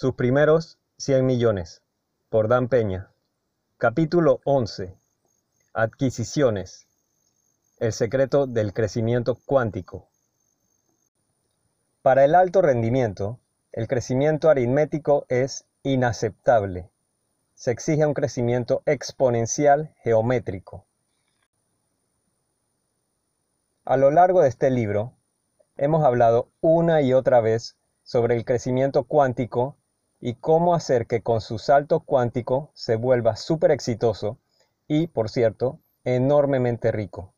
Sus primeros 100 millones. Por Dan Peña. Capítulo 11. Adquisiciones. El secreto del crecimiento cuántico. Para el alto rendimiento, el crecimiento aritmético es inaceptable. Se exige un crecimiento exponencial geométrico. A lo largo de este libro, hemos hablado una y otra vez sobre el crecimiento cuántico y cómo hacer que con su salto cuántico se vuelva súper exitoso y, por cierto, enormemente rico.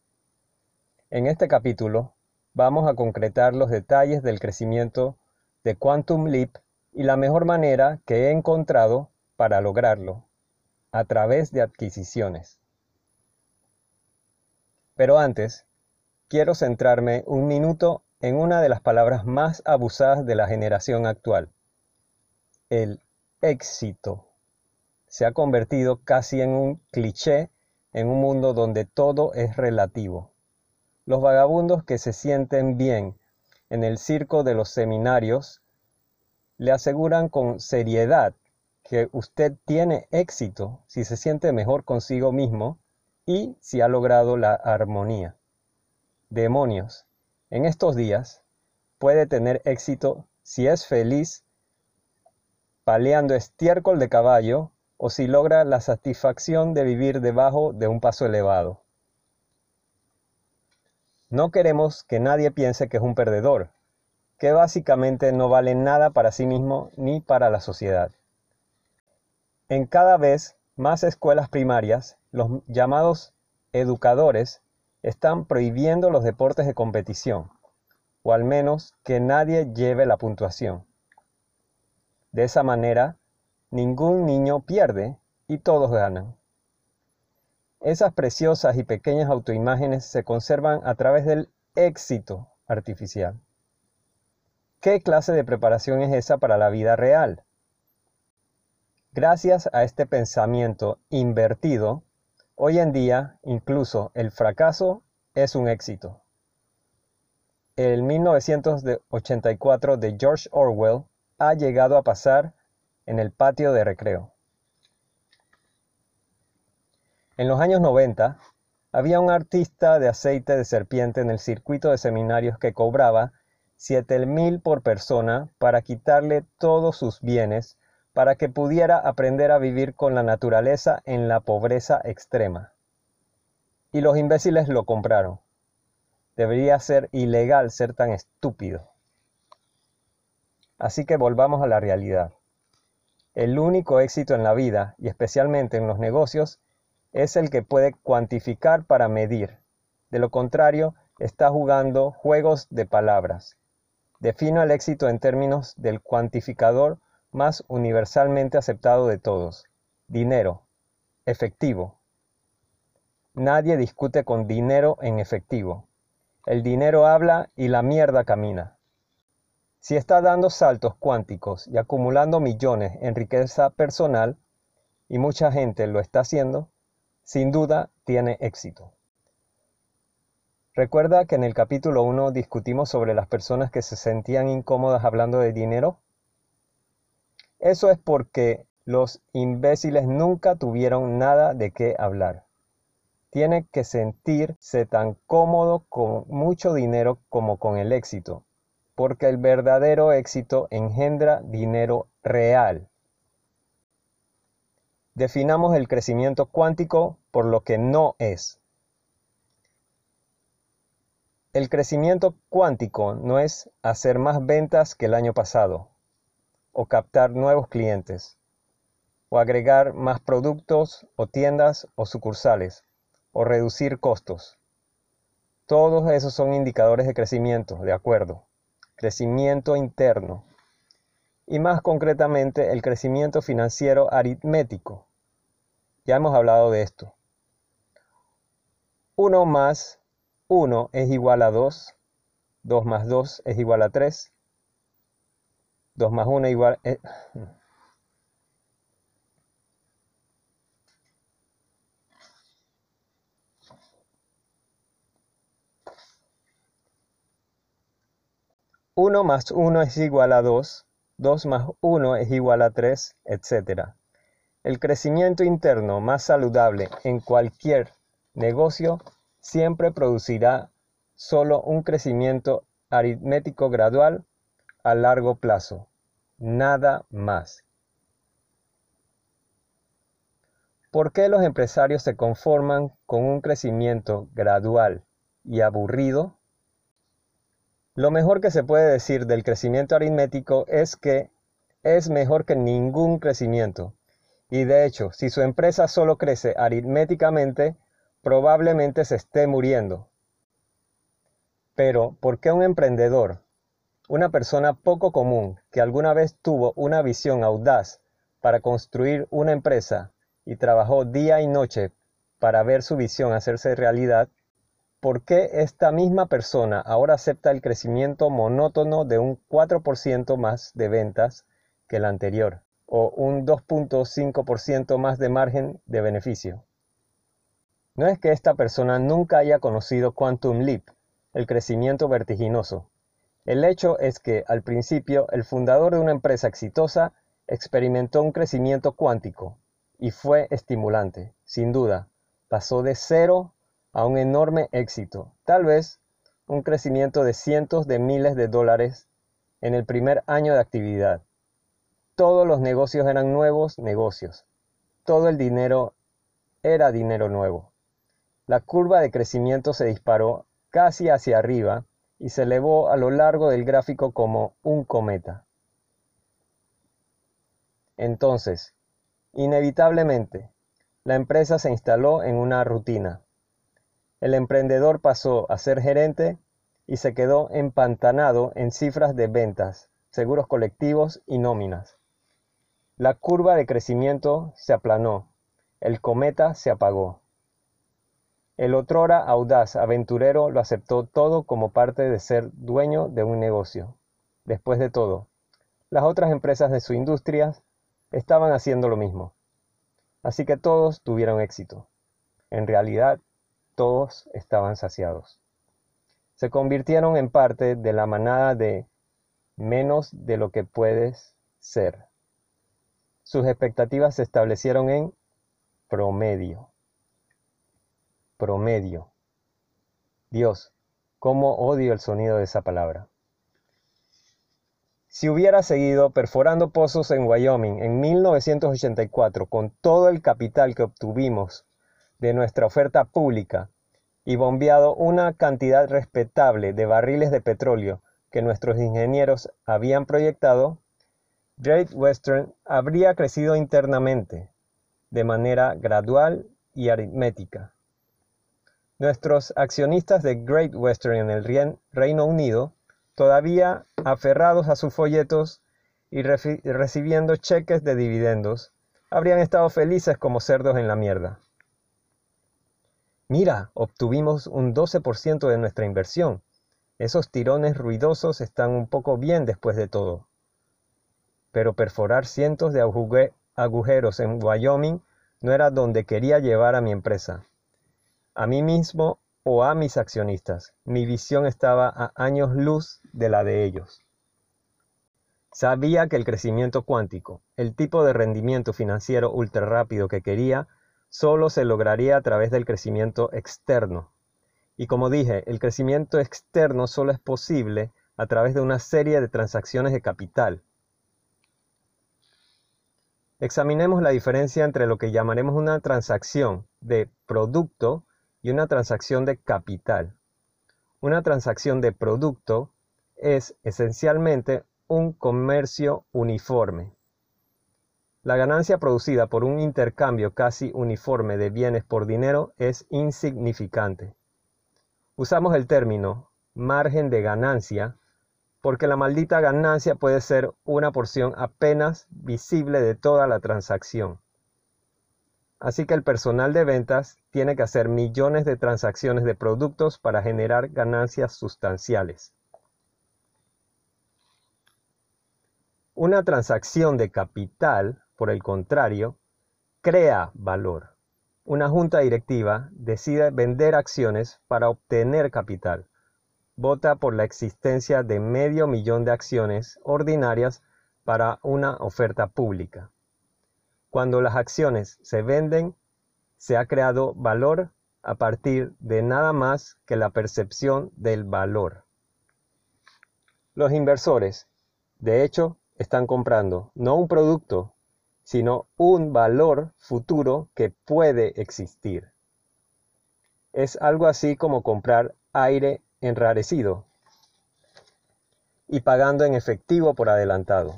En este capítulo vamos a concretar los detalles del crecimiento de Quantum Leap y la mejor manera que he encontrado para lograrlo, a través de adquisiciones. Pero antes, quiero centrarme un minuto en una de las palabras más abusadas de la generación actual, el éxito se ha convertido casi en un cliché en un mundo donde todo es relativo. Los vagabundos que se sienten bien en el circo de los seminarios le aseguran con seriedad que usted tiene éxito si se siente mejor consigo mismo y si ha logrado la armonía. Demonios, en estos días puede tener éxito si es feliz paleando estiércol de caballo o si logra la satisfacción de vivir debajo de un paso elevado. No queremos que nadie piense que es un perdedor, que básicamente no vale nada para sí mismo ni para la sociedad. En cada vez más escuelas primarias, los llamados educadores están prohibiendo los deportes de competición, o al menos que nadie lleve la puntuación. De esa manera, ningún niño pierde y todos ganan. Esas preciosas y pequeñas autoimágenes se conservan a través del éxito artificial. ¿Qué clase de preparación es esa para la vida real? Gracias a este pensamiento invertido, hoy en día incluso el fracaso es un éxito. El 1984 de George Orwell ha llegado a pasar en el patio de recreo. En los años 90, había un artista de aceite de serpiente en el circuito de seminarios que cobraba siete mil por persona para quitarle todos sus bienes para que pudiera aprender a vivir con la naturaleza en la pobreza extrema. Y los imbéciles lo compraron. Debería ser ilegal ser tan estúpido. Así que volvamos a la realidad. El único éxito en la vida, y especialmente en los negocios, es el que puede cuantificar para medir. De lo contrario, está jugando juegos de palabras. Defino el éxito en términos del cuantificador más universalmente aceptado de todos. Dinero. Efectivo. Nadie discute con dinero en efectivo. El dinero habla y la mierda camina. Si está dando saltos cuánticos y acumulando millones en riqueza personal, y mucha gente lo está haciendo, sin duda tiene éxito. ¿Recuerda que en el capítulo 1 discutimos sobre las personas que se sentían incómodas hablando de dinero? Eso es porque los imbéciles nunca tuvieron nada de qué hablar. Tiene que sentirse tan cómodo con mucho dinero como con el éxito, porque el verdadero éxito engendra dinero real. Definamos el crecimiento cuántico por lo que no es. El crecimiento cuántico no es hacer más ventas que el año pasado, o captar nuevos clientes, o agregar más productos o tiendas o sucursales, o reducir costos. Todos esos son indicadores de crecimiento, de acuerdo crecimiento interno y más concretamente el crecimiento financiero aritmético. Ya hemos hablado de esto. 1 más 1 es igual a 2, 2 más 2 es igual a 3, 2 más 1 es igual... a... 1 más 1 es igual a 2, 2 más 1 es igual a 3, etc. El crecimiento interno más saludable en cualquier negocio siempre producirá solo un crecimiento aritmético gradual a largo plazo, nada más. ¿Por qué los empresarios se conforman con un crecimiento gradual y aburrido? Lo mejor que se puede decir del crecimiento aritmético es que es mejor que ningún crecimiento. Y de hecho, si su empresa solo crece aritméticamente, probablemente se esté muriendo. Pero, ¿por qué un emprendedor, una persona poco común que alguna vez tuvo una visión audaz para construir una empresa y trabajó día y noche para ver su visión hacerse realidad, ¿por qué esta misma persona ahora acepta el crecimiento monótono de un 4% más de ventas que el anterior o un 2.5% más de margen de beneficio? No es que esta persona nunca haya conocido Quantum Leap, el crecimiento vertiginoso. El hecho es que al principio el fundador de una empresa exitosa experimentó un crecimiento cuántico y fue estimulante, sin duda. Pasó de cero a un enorme éxito, tal vez un crecimiento de cientos de miles de dólares en el primer año de actividad. Todos los negocios eran nuevos negocios. Todo el dinero era dinero nuevo. La curva de crecimiento se disparó casi hacia arriba y se elevó a lo largo del gráfico como un cometa. Entonces, inevitablemente, la empresa se instaló en una rutina. El emprendedor pasó a ser gerente y se quedó empantanado en cifras de ventas, seguros colectivos y nóminas. La curva de crecimiento se aplanó, el cometa se apagó. El otrora audaz aventurero lo aceptó todo como parte de ser dueño de un negocio. Después de todo, las otras empresas de su industria estaban haciendo lo mismo. Así que todos tuvieron éxito. En realidad, todos estaban saciados. Se convirtieron en parte de la manada de menos de lo que puedes ser. Sus expectativas se establecieron en promedio. Promedio. Dios, cómo odio el sonido de esa palabra. Si hubiera seguido perforando pozos en Wyoming en 1984 con todo el capital que obtuvimos de nuestra oferta pública y bombeado una cantidad respetable de barriles de petróleo que nuestros ingenieros habían proyectado, Great Western habría crecido internamente, de manera gradual y aritmética. Nuestros accionistas de Great Western en el Reino Unido, todavía aferrados a sus folletos y recibiendo cheques de dividendos, habrían estado felices como cerdos en la mierda. Mira, obtuvimos un 12% de nuestra inversión. Esos tirones ruidosos están un poco bien después de todo. Pero perforar cientos de agujeros en Wyoming no era donde quería llevar a mi empresa. A mí mismo o a mis accionistas. Mi visión estaba a años luz de la de ellos. Sabía que el crecimiento cuántico, el tipo de rendimiento financiero ultra rápido que quería, solo se lograría a través del crecimiento externo. Y como dije, el crecimiento externo solo es posible a través de una serie de transacciones de capital. Examinemos la diferencia entre lo que llamaremos una transacción de producto y una transacción de capital. Una transacción de producto es esencialmente un comercio uniforme. La ganancia producida por un intercambio casi uniforme de bienes por dinero es insignificante. Usamos el término margen de ganancia porque la maldita ganancia puede ser una porción apenas visible de toda la transacción. Así que el personal de ventas tiene que hacer millones de transacciones de productos para generar ganancias sustanciales. Una transacción de capital por el contrario, crea valor. Una junta directiva decide vender acciones para obtener capital. Vota por la existencia de medio millón de acciones ordinarias para una oferta pública. Cuando las acciones se venden, se ha creado valor a partir de nada más que la percepción del valor. Los inversores, de hecho, están comprando no un producto, sino un valor futuro que puede existir. Es algo así como comprar aire enrarecido y pagando en efectivo por adelantado.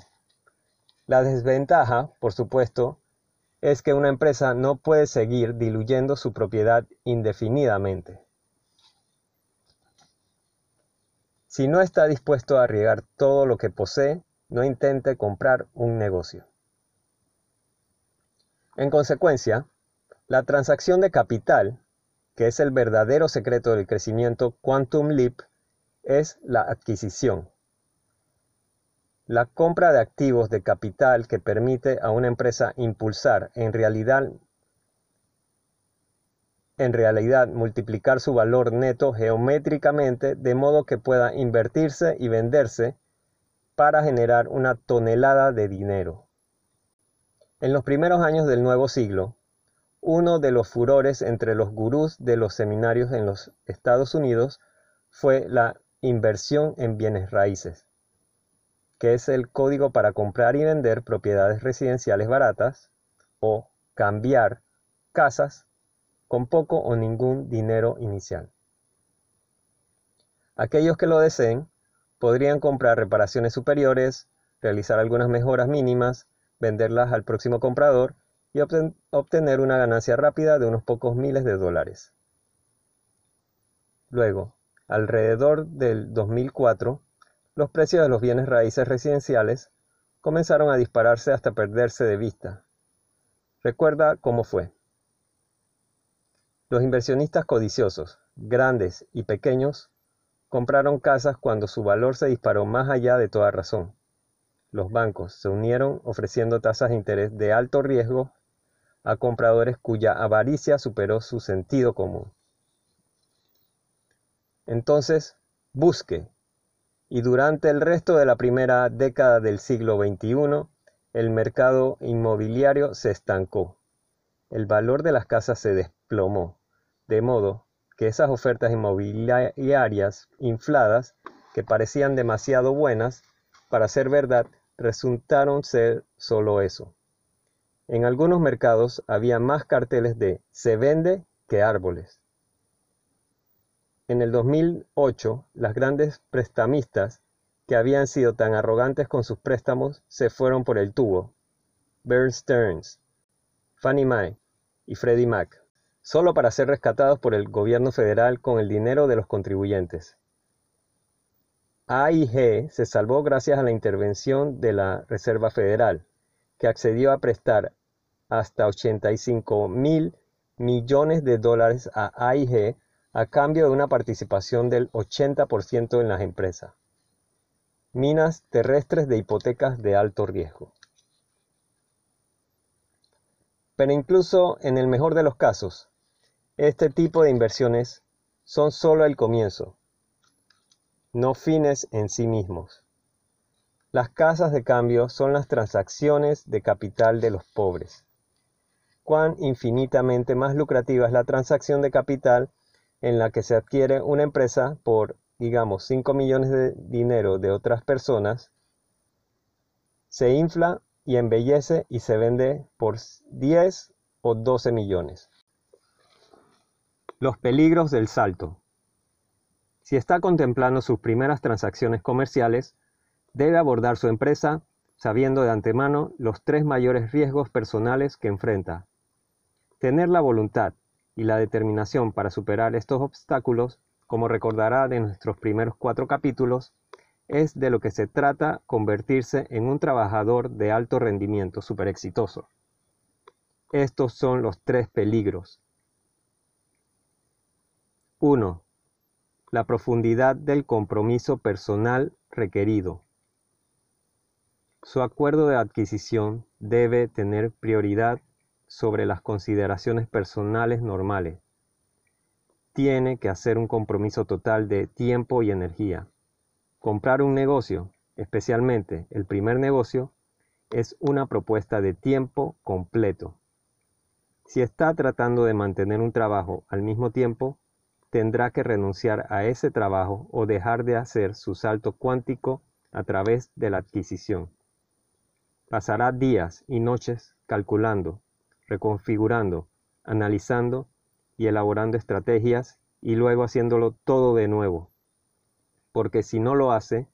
La desventaja, por supuesto, es que una empresa no puede seguir diluyendo su propiedad indefinidamente. Si no está dispuesto a arriesgar todo lo que posee, no intente comprar un negocio. En consecuencia, la transacción de capital, que es el verdadero secreto del crecimiento Quantum Leap, es la adquisición. La compra de activos de capital que permite a una empresa impulsar en realidad en realidad multiplicar su valor neto geométricamente de modo que pueda invertirse y venderse para generar una tonelada de dinero. En los primeros años del nuevo siglo, uno de los furores entre los gurús de los seminarios en los Estados Unidos fue la inversión en bienes raíces, que es el código para comprar y vender propiedades residenciales baratas o cambiar casas con poco o ningún dinero inicial. Aquellos que lo deseen podrían comprar reparaciones superiores, realizar algunas mejoras mínimas, venderlas al próximo comprador y obtener una ganancia rápida de unos pocos miles de dólares. Luego, alrededor del 2004, los precios de los bienes raíces residenciales comenzaron a dispararse hasta perderse de vista. Recuerda cómo fue. Los inversionistas codiciosos, grandes y pequeños, compraron casas cuando su valor se disparó más allá de toda razón. Los bancos se unieron ofreciendo tasas de interés de alto riesgo a compradores cuya avaricia superó su sentido común. Entonces, busque. Y durante el resto de la primera década del siglo XXI, el mercado inmobiliario se estancó. El valor de las casas se desplomó de modo que esas ofertas inmobiliarias infladas, que parecían demasiado buenas para ser verdad, resultaron ser solo eso. En algunos mercados había más carteles de se vende que árboles. En el 2008, las grandes prestamistas que habían sido tan arrogantes con sus préstamos se fueron por el tubo. Bear Stearns, Fannie Mae y Freddie Mac solo para ser rescatados por el gobierno federal con el dinero de los contribuyentes. AIG se salvó gracias a la intervención de la Reserva Federal, que accedió a prestar hasta 85 mil millones de dólares a AIG a cambio de una participación del 80% en las empresas. Minas terrestres de hipotecas de alto riesgo. Pero incluso en el mejor de los casos, este tipo de inversiones son solo el comienzo, no fines en sí mismos. Las casas de cambio son las transacciones de capital de los pobres. Cuán infinitamente más lucrativa es la transacción de capital en la que se adquiere una empresa por, digamos, 5 millones de dinero de otras personas, se infla y embellece y se vende por 10 o 12 millones. Los peligros del salto. Si está contemplando sus primeras transacciones comerciales, debe abordar su empresa sabiendo de antemano los tres mayores riesgos personales que enfrenta. Tener la voluntad y la determinación para superar estos obstáculos, como recordará de nuestros primeros cuatro capítulos, es de lo que se trata convertirse en un trabajador de alto rendimiento super exitoso. Estos son los tres peligros 1. La profundidad del compromiso personal requerido. Su acuerdo de adquisición debe tener prioridad sobre las consideraciones personales normales. Tiene que hacer un compromiso total de tiempo y energía. Comprar un negocio, especialmente el primer negocio, es una propuesta de tiempo completo. Si está tratando de mantener un trabajo al mismo tiempo, tendrá que renunciar a ese trabajo o dejar de hacer su salto cuántico a través de la adquisición. Pasará días y noches calculando, reconfigurando, analizando y elaborando estrategias y luego haciéndolo todo de nuevo. Porque si no lo hace,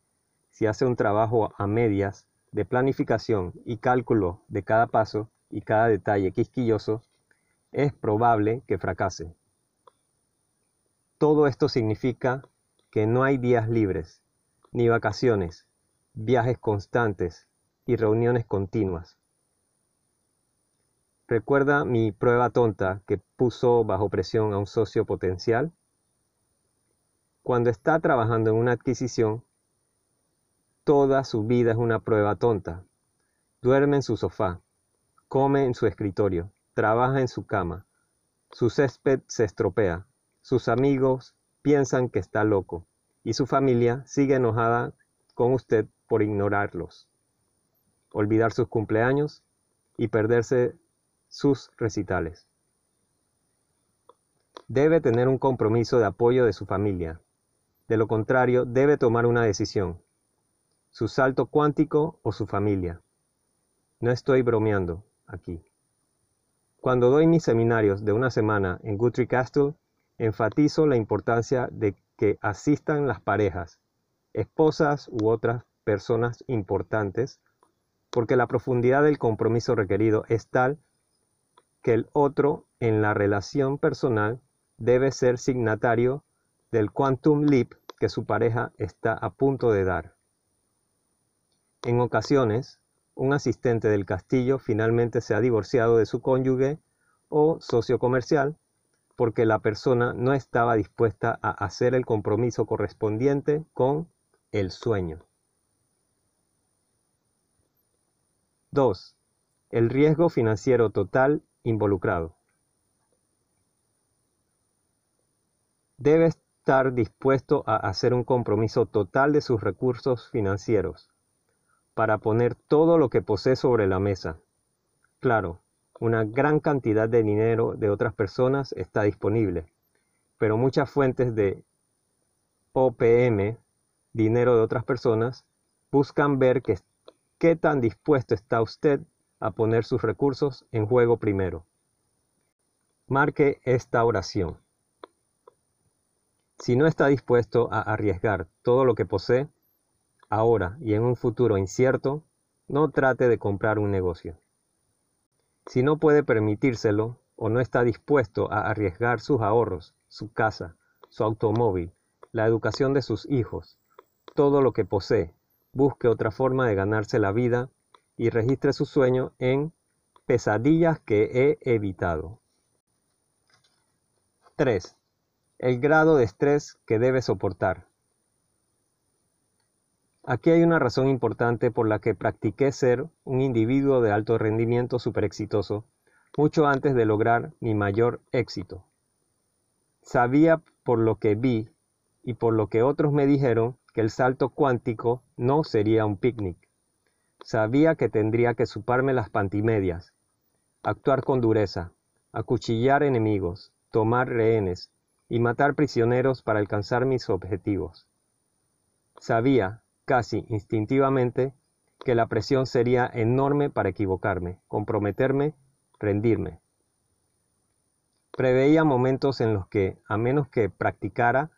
si hace un trabajo a medias de planificación y cálculo de cada paso y cada detalle quisquilloso, es probable que fracase. Todo esto significa que no hay días libres, ni vacaciones, viajes constantes y reuniones continuas. ¿Recuerda mi prueba tonta que puso bajo presión a un socio potencial? Cuando está trabajando en una adquisición, toda su vida es una prueba tonta. Duerme en su sofá, come en su escritorio, trabaja en su cama, su césped se estropea, sus amigos piensan que está loco y su familia sigue enojada con usted por ignorarlos, olvidar sus cumpleaños y perderse sus recitales. Debe tener un compromiso de apoyo de su familia. De lo contrario, debe tomar una decisión. Su salto cuántico o su familia. No estoy bromeando aquí. Cuando doy mis seminarios de una semana en Guthrie Castle, enfatizo la importancia de que asistan las parejas, esposas u otras personas importantes, porque la profundidad del compromiso requerido es tal que el otro en la relación personal debe ser signatario del quantum leap que su pareja está a punto de dar. En ocasiones, un asistente del castillo finalmente se ha divorciado de su cónyuge o socio comercial porque la persona no estaba dispuesta a hacer el compromiso correspondiente con el sueño. 2. El riesgo financiero total involucrado. Debe estar dispuesto a hacer un compromiso total de sus recursos financieros para poner todo lo que posee sobre la mesa. Claro, una gran cantidad de dinero de otras personas está disponible, pero muchas fuentes de OPM, dinero de otras personas, buscan ver qué tan dispuesto está usted a poner sus recursos en juego primero. Marque esta oración. Si no está dispuesto a arriesgar todo lo que posee, ahora y en un futuro incierto, no trate de comprar un negocio. Si no puede permitírselo o no está dispuesto a arriesgar sus ahorros, su casa, su automóvil, la educación de sus hijos, todo lo que posee, busque otra forma de ganarse la vida y registre su sueño en pesadillas que he evitado. 3. El grado de estrés que debe soportar. Aquí hay una razón importante por la que practiqué ser un individuo de alto rendimiento super exitoso mucho antes de lograr mi mayor éxito. Sabía por lo que vi y por lo que otros me dijeron que el salto cuántico no sería un picnic. Sabía que tendría que suparme las pantimedias, actuar con dureza, acuchillar enemigos, tomar rehenes y matar prisioneros para alcanzar mis objetivos. Sabía, casi instintivamente, que la presión sería enorme para equivocarme, comprometerme, rendirme. Preveía momentos en los que, a menos que practicara,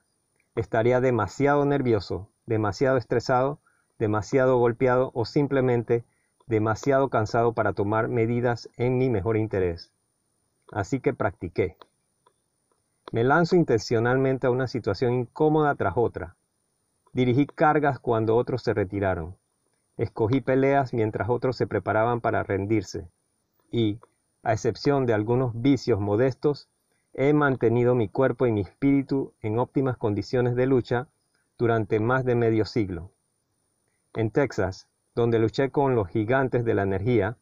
estaría demasiado nervioso, demasiado estresado demasiado golpeado o simplemente demasiado cansado para tomar medidas en mi mejor interés. Así que practiqué. Me lanzo intencionalmente a una situación incómoda tras otra. Dirigí cargas cuando otros se retiraron. Escogí peleas mientras otros se preparaban para rendirse. Y, a excepción de algunos vicios modestos, he mantenido mi cuerpo y mi espíritu en óptimas condiciones de lucha durante más de medio siglo. En Texas, donde luché con los gigantes de la energía,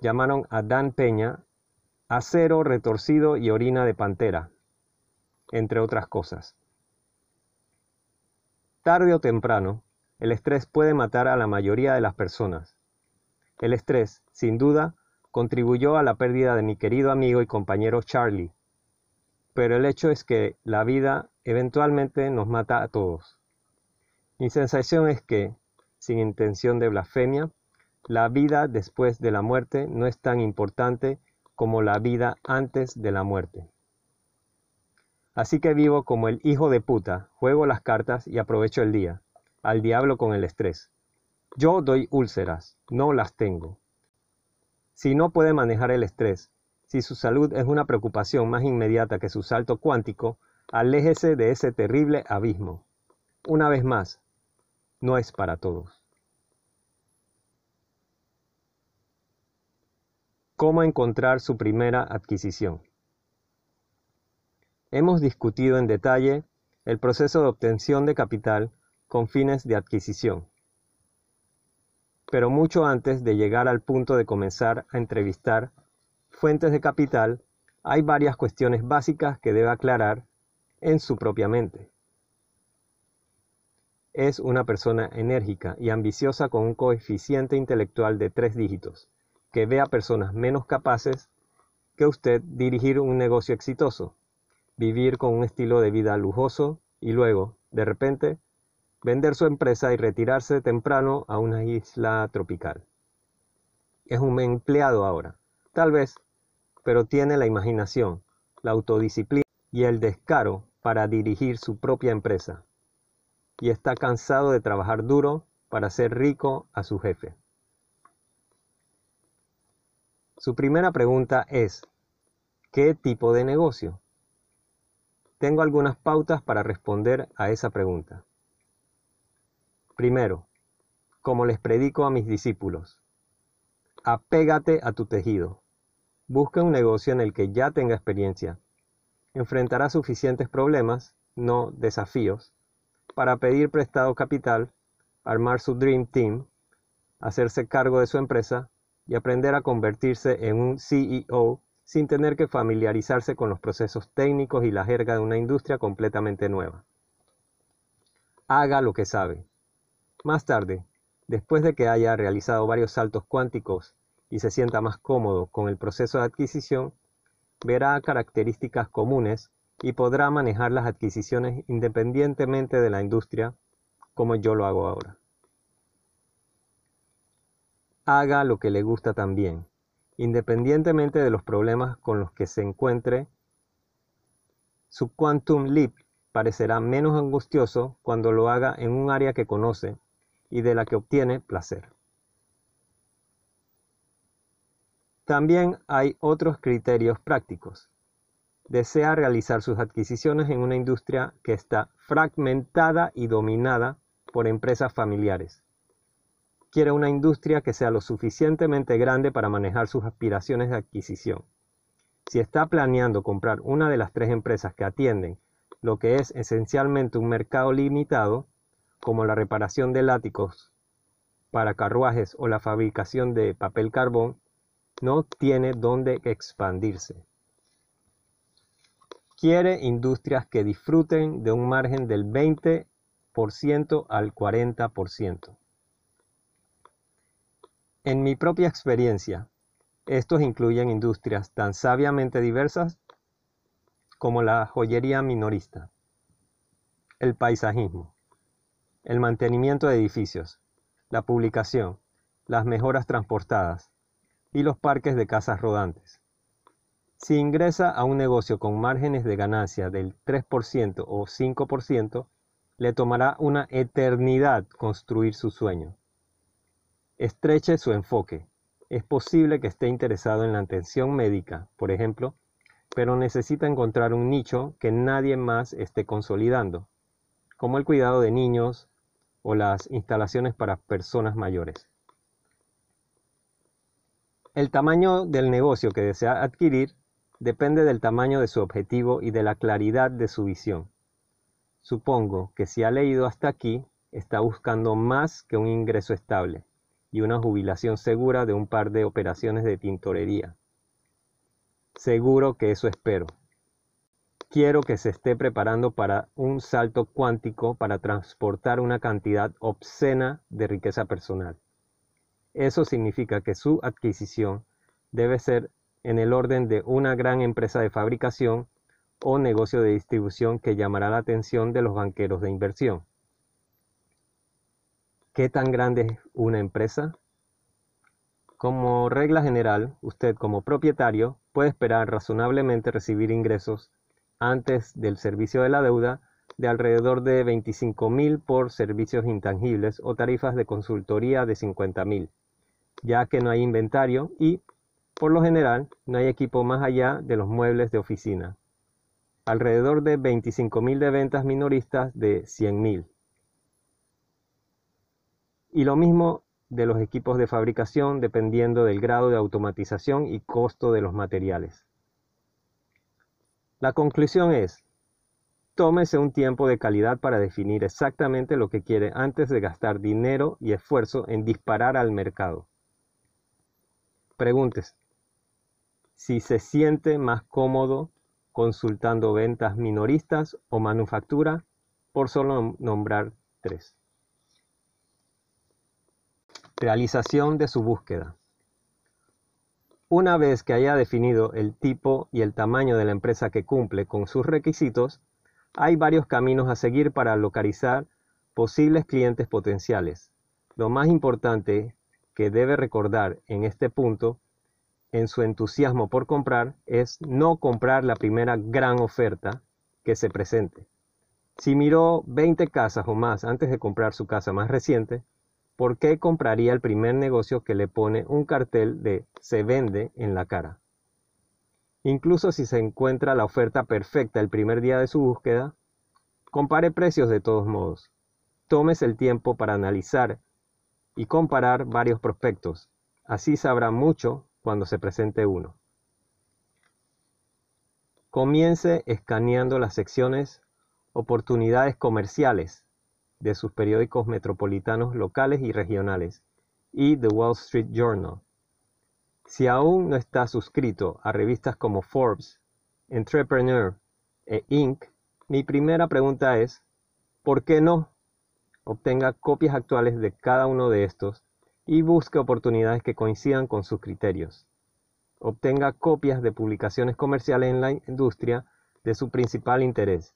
llamaron a Dan Peña acero retorcido y orina de pantera, entre otras cosas. Tarde o temprano, el estrés puede matar a la mayoría de las personas. El estrés, sin duda, contribuyó a la pérdida de mi querido amigo y compañero Charlie. Pero el hecho es que la vida eventualmente nos mata a todos. Mi sensación es que, sin intención de blasfemia, la vida después de la muerte no es tan importante como la vida antes de la muerte. Así que vivo como el hijo de puta, juego las cartas y aprovecho el día, al diablo con el estrés. Yo doy úlceras, no las tengo. Si no puede manejar el estrés, si su salud es una preocupación más inmediata que su salto cuántico, aléjese de ese terrible abismo. Una vez más, no es para todos. ¿Cómo encontrar su primera adquisición? Hemos discutido en detalle el proceso de obtención de capital con fines de adquisición. Pero mucho antes de llegar al punto de comenzar a entrevistar fuentes de capital, hay varias cuestiones básicas que debe aclarar en su propia mente. Es una persona enérgica y ambiciosa con un coeficiente intelectual de tres dígitos que ve a personas menos capaces que usted dirigir un negocio exitoso, vivir con un estilo de vida lujoso y luego, de repente, vender su empresa y retirarse temprano a una isla tropical. Es un empleado ahora, tal vez, pero tiene la imaginación, la autodisciplina y el descaro para dirigir su propia empresa. Y está cansado de trabajar duro para ser rico a su jefe. Su primera pregunta es, ¿qué tipo de negocio? Tengo algunas pautas para responder a esa pregunta. Primero, como les predico a mis discípulos, apégate a tu tejido. Busca un negocio en el que ya tenga experiencia. Enfrentará suficientes problemas, no desafíos, para pedir prestado capital, armar su Dream Team, hacerse cargo de su empresa y aprender a convertirse en un CEO sin tener que familiarizarse con los procesos técnicos y la jerga de una industria completamente nueva. Haga lo que sabe. Más tarde, después de que haya realizado varios saltos cuánticos y se sienta más cómodo con el proceso de adquisición, verá características comunes y podrá manejar las adquisiciones independientemente de la industria como yo lo hago ahora haga lo que le gusta también, independientemente de los problemas con los que se encuentre. Su quantum leap parecerá menos angustioso cuando lo haga en un área que conoce y de la que obtiene placer. También hay otros criterios prácticos. Desea realizar sus adquisiciones en una industria que está fragmentada y dominada por empresas familiares quiere una industria que sea lo suficientemente grande para manejar sus aspiraciones de adquisición. Si está planeando comprar una de las tres empresas que atienden lo que es esencialmente un mercado limitado, como la reparación de látigos para carruajes o la fabricación de papel carbón, no tiene dónde expandirse. Quiere industrias que disfruten de un margen del 20% al 40%. En mi propia experiencia, estos incluyen industrias tan sabiamente diversas como la joyería minorista, el paisajismo, el mantenimiento de edificios, la publicación, las mejoras transportadas y los parques de casas rodantes. Si ingresa a un negocio con márgenes de ganancia del 3% o 5%, le tomará una eternidad construir su sueño. Estreche su enfoque. Es posible que esté interesado en la atención médica, por ejemplo, pero necesita encontrar un nicho que nadie más esté consolidando, como el cuidado de niños o las instalaciones para personas mayores. El tamaño del negocio que desea adquirir depende del tamaño de su objetivo y de la claridad de su visión. Supongo que si ha leído hasta aquí, está buscando más que un ingreso estable y una jubilación segura de un par de operaciones de tintorería. Seguro que eso espero. Quiero que se esté preparando para un salto cuántico para transportar una cantidad obscena de riqueza personal. Eso significa que su adquisición debe ser en el orden de una gran empresa de fabricación o negocio de distribución que llamará la atención de los banqueros de inversión. ¿Qué tan grande es una empresa? Como regla general, usted como propietario puede esperar razonablemente recibir ingresos antes del servicio de la deuda de alrededor de 25.000 por servicios intangibles o tarifas de consultoría de 50.000, ya que no hay inventario y, por lo general, no hay equipo más allá de los muebles de oficina. Alrededor de 25.000 de ventas minoristas de 100.000. Y lo mismo de los equipos de fabricación dependiendo del grado de automatización y costo de los materiales. La conclusión es, tómese un tiempo de calidad para definir exactamente lo que quiere antes de gastar dinero y esfuerzo en disparar al mercado. Pregúntese si se siente más cómodo consultando ventas minoristas o manufactura, por solo nombrar tres. Realización de su búsqueda. Una vez que haya definido el tipo y el tamaño de la empresa que cumple con sus requisitos, hay varios caminos a seguir para localizar posibles clientes potenciales. Lo más importante que debe recordar en este punto, en su entusiasmo por comprar, es no comprar la primera gran oferta que se presente. Si miró 20 casas o más antes de comprar su casa más reciente, ¿por qué compraría el primer negocio que le pone un cartel de se vende en la cara? Incluso si se encuentra la oferta perfecta el primer día de su búsqueda, compare precios de todos modos. Tómese el tiempo para analizar y comparar varios prospectos. Así sabrá mucho cuando se presente uno. Comience escaneando las secciones oportunidades comerciales de sus periódicos metropolitanos locales y regionales y The Wall Street Journal si aún no está suscrito a revistas como Forbes, Entrepreneur e Inc., mi primera pregunta es, ¿por qué no? Obtenga copias actuales de cada uno de estos y busque oportunidades que coincidan con sus criterios. Obtenga copias de publicaciones comerciales en la industria de su principal interés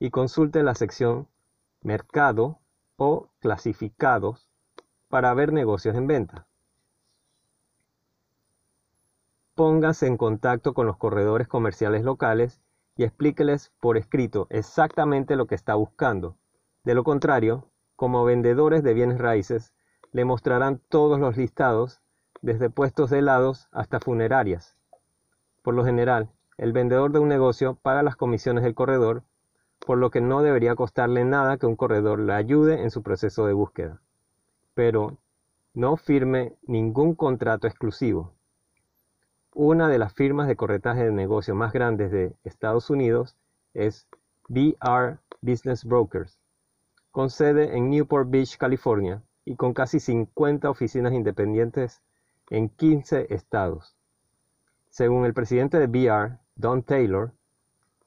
y consulte la sección Mercado o Clasificados para ver negocios en venta. póngase en contacto con los corredores comerciales locales y explíqueles por escrito exactamente lo que está buscando. De lo contrario, como vendedores de bienes raíces, le mostrarán todos los listados, desde puestos de helados hasta funerarias. Por lo general, el vendedor de un negocio paga las comisiones del corredor, por lo que no debería costarle nada que un corredor le ayude en su proceso de búsqueda. Pero no firme ningún contrato exclusivo. Una de las firmas de corretaje de negocio más grandes de Estados Unidos es BR Business Brokers, con sede en Newport Beach, California, y con casi 50 oficinas independientes en 15 estados. Según el presidente de BR, Don Taylor,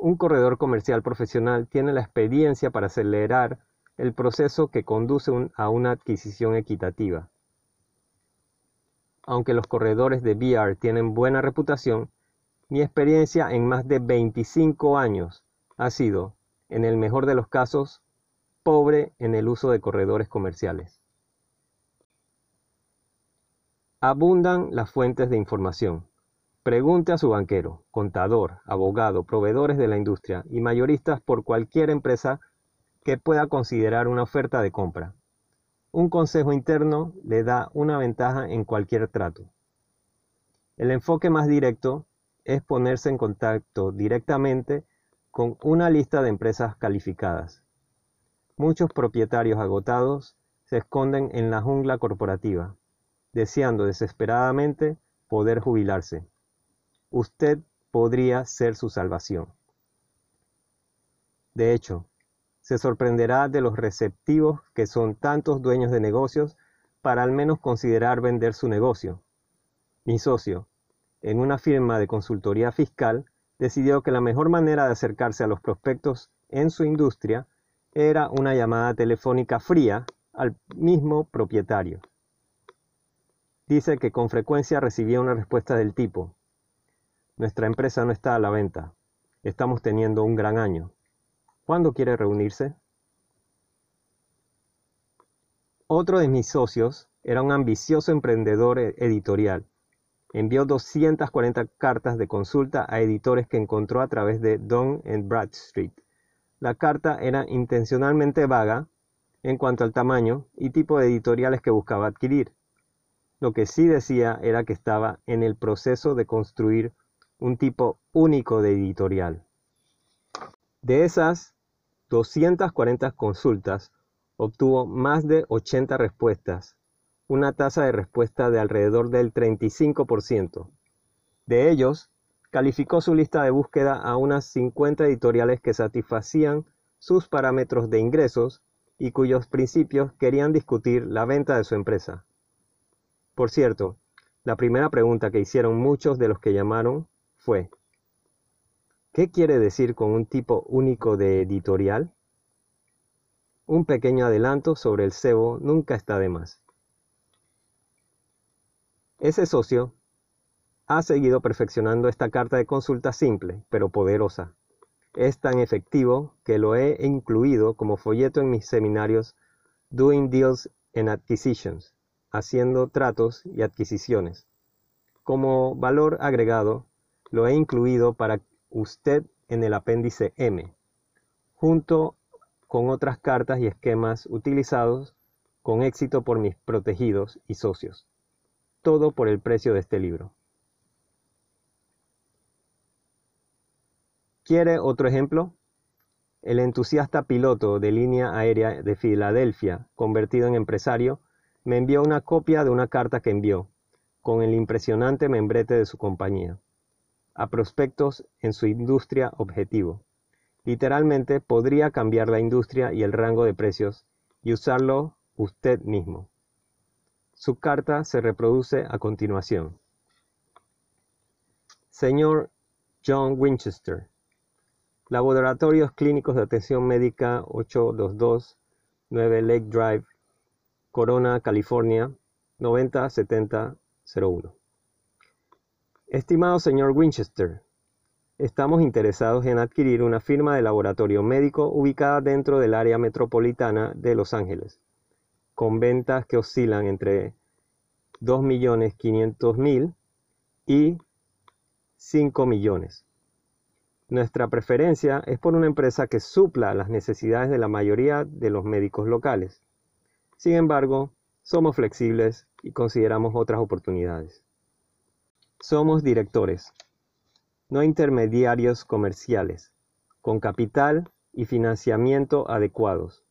un corredor comercial profesional tiene la experiencia para acelerar el proceso que conduce a una adquisición equitativa. Aunque los corredores de VR tienen buena reputación, mi experiencia en más de 25 años ha sido, en el mejor de los casos, pobre en el uso de corredores comerciales. Abundan las fuentes de información. Pregunte a su banquero, contador, abogado, proveedores de la industria y mayoristas por cualquier empresa que pueda considerar una oferta de compra. Un consejo interno le da una ventaja en cualquier trato. El enfoque más directo es ponerse en contacto directamente con una lista de empresas calificadas. Muchos propietarios agotados se esconden en la jungla corporativa, deseando desesperadamente poder jubilarse. Usted podría ser su salvación. De hecho, se sorprenderá de los receptivos que son tantos dueños de negocios para al menos considerar vender su negocio. Mi socio, en una firma de consultoría fiscal, decidió que la mejor manera de acercarse a los prospectos en su industria era una llamada telefónica fría al mismo propietario. dice que con frecuencia recibía una respuesta del tipo, nuestra empresa no está a la venta, estamos teniendo un gran año. ¿Cuándo quiere reunirse? Otro de mis socios era un ambicioso emprendedor e-, editorial. Envió 240 cartas de consulta a editores que encontró a través de Don Bradstreet. La carta era intencionalmente vaga en cuanto al tamaño y tipo de editoriales que buscaba adquirir. Lo que sí decía era que estaba en el proceso de construir un tipo único de editorial. De esas 240 consultas, obtuvo más de 80 respuestas, una tasa de respuesta de alrededor del 35%. De ellos, calificó su lista de búsqueda a unas 50 editoriales que satisfacían sus parámetros de ingresos y cuyos principios querían discutir la venta de su empresa. Por cierto, la primera pregunta que hicieron muchos de los que llamaron fue, ¿qué quiere decir con un tipo único de editorial? Un pequeño adelanto sobre el cebo nunca está de más. Ese socio ha seguido perfeccionando esta carta de consulta simple, pero poderosa. Es tan efectivo que lo he incluido como folleto en mis seminarios Doing Deals and Acquisitions, haciendo tratos y adquisiciones. Como valor agregado, lo he incluido para usted en el apéndice M, junto con otras cartas y esquemas utilizados con éxito por mis protegidos y socios. Todo por el precio de este libro. ¿Quiere otro ejemplo? El entusiasta piloto de línea aérea de Filadelfia, convertido en empresario, me envió una copia de una carta que envió, con el impresionante membrete de su compañía, a prospectos en su industria objetivo. Literalmente podría cambiar la industria y el rango de precios y usarlo usted mismo. Su carta se reproduce a continuación. Señor John Winchester, Laboratorios Clínicos de Atención Médica 822 9 Lake Drive, Corona, California 907001. Estimado señor Winchester, Estamos interesados en adquirir una firma de laboratorio médico ubicada dentro del área metropolitana de Los Ángeles, con ventas que oscilan entre 2.500.000 y 5 millones. Nuestra preferencia es por una empresa que supla las necesidades de la mayoría de los médicos locales. Sin embargo, somos flexibles y consideramos otras oportunidades. Somos directores, no intermediarios comerciales, con capital y financiamiento adecuados,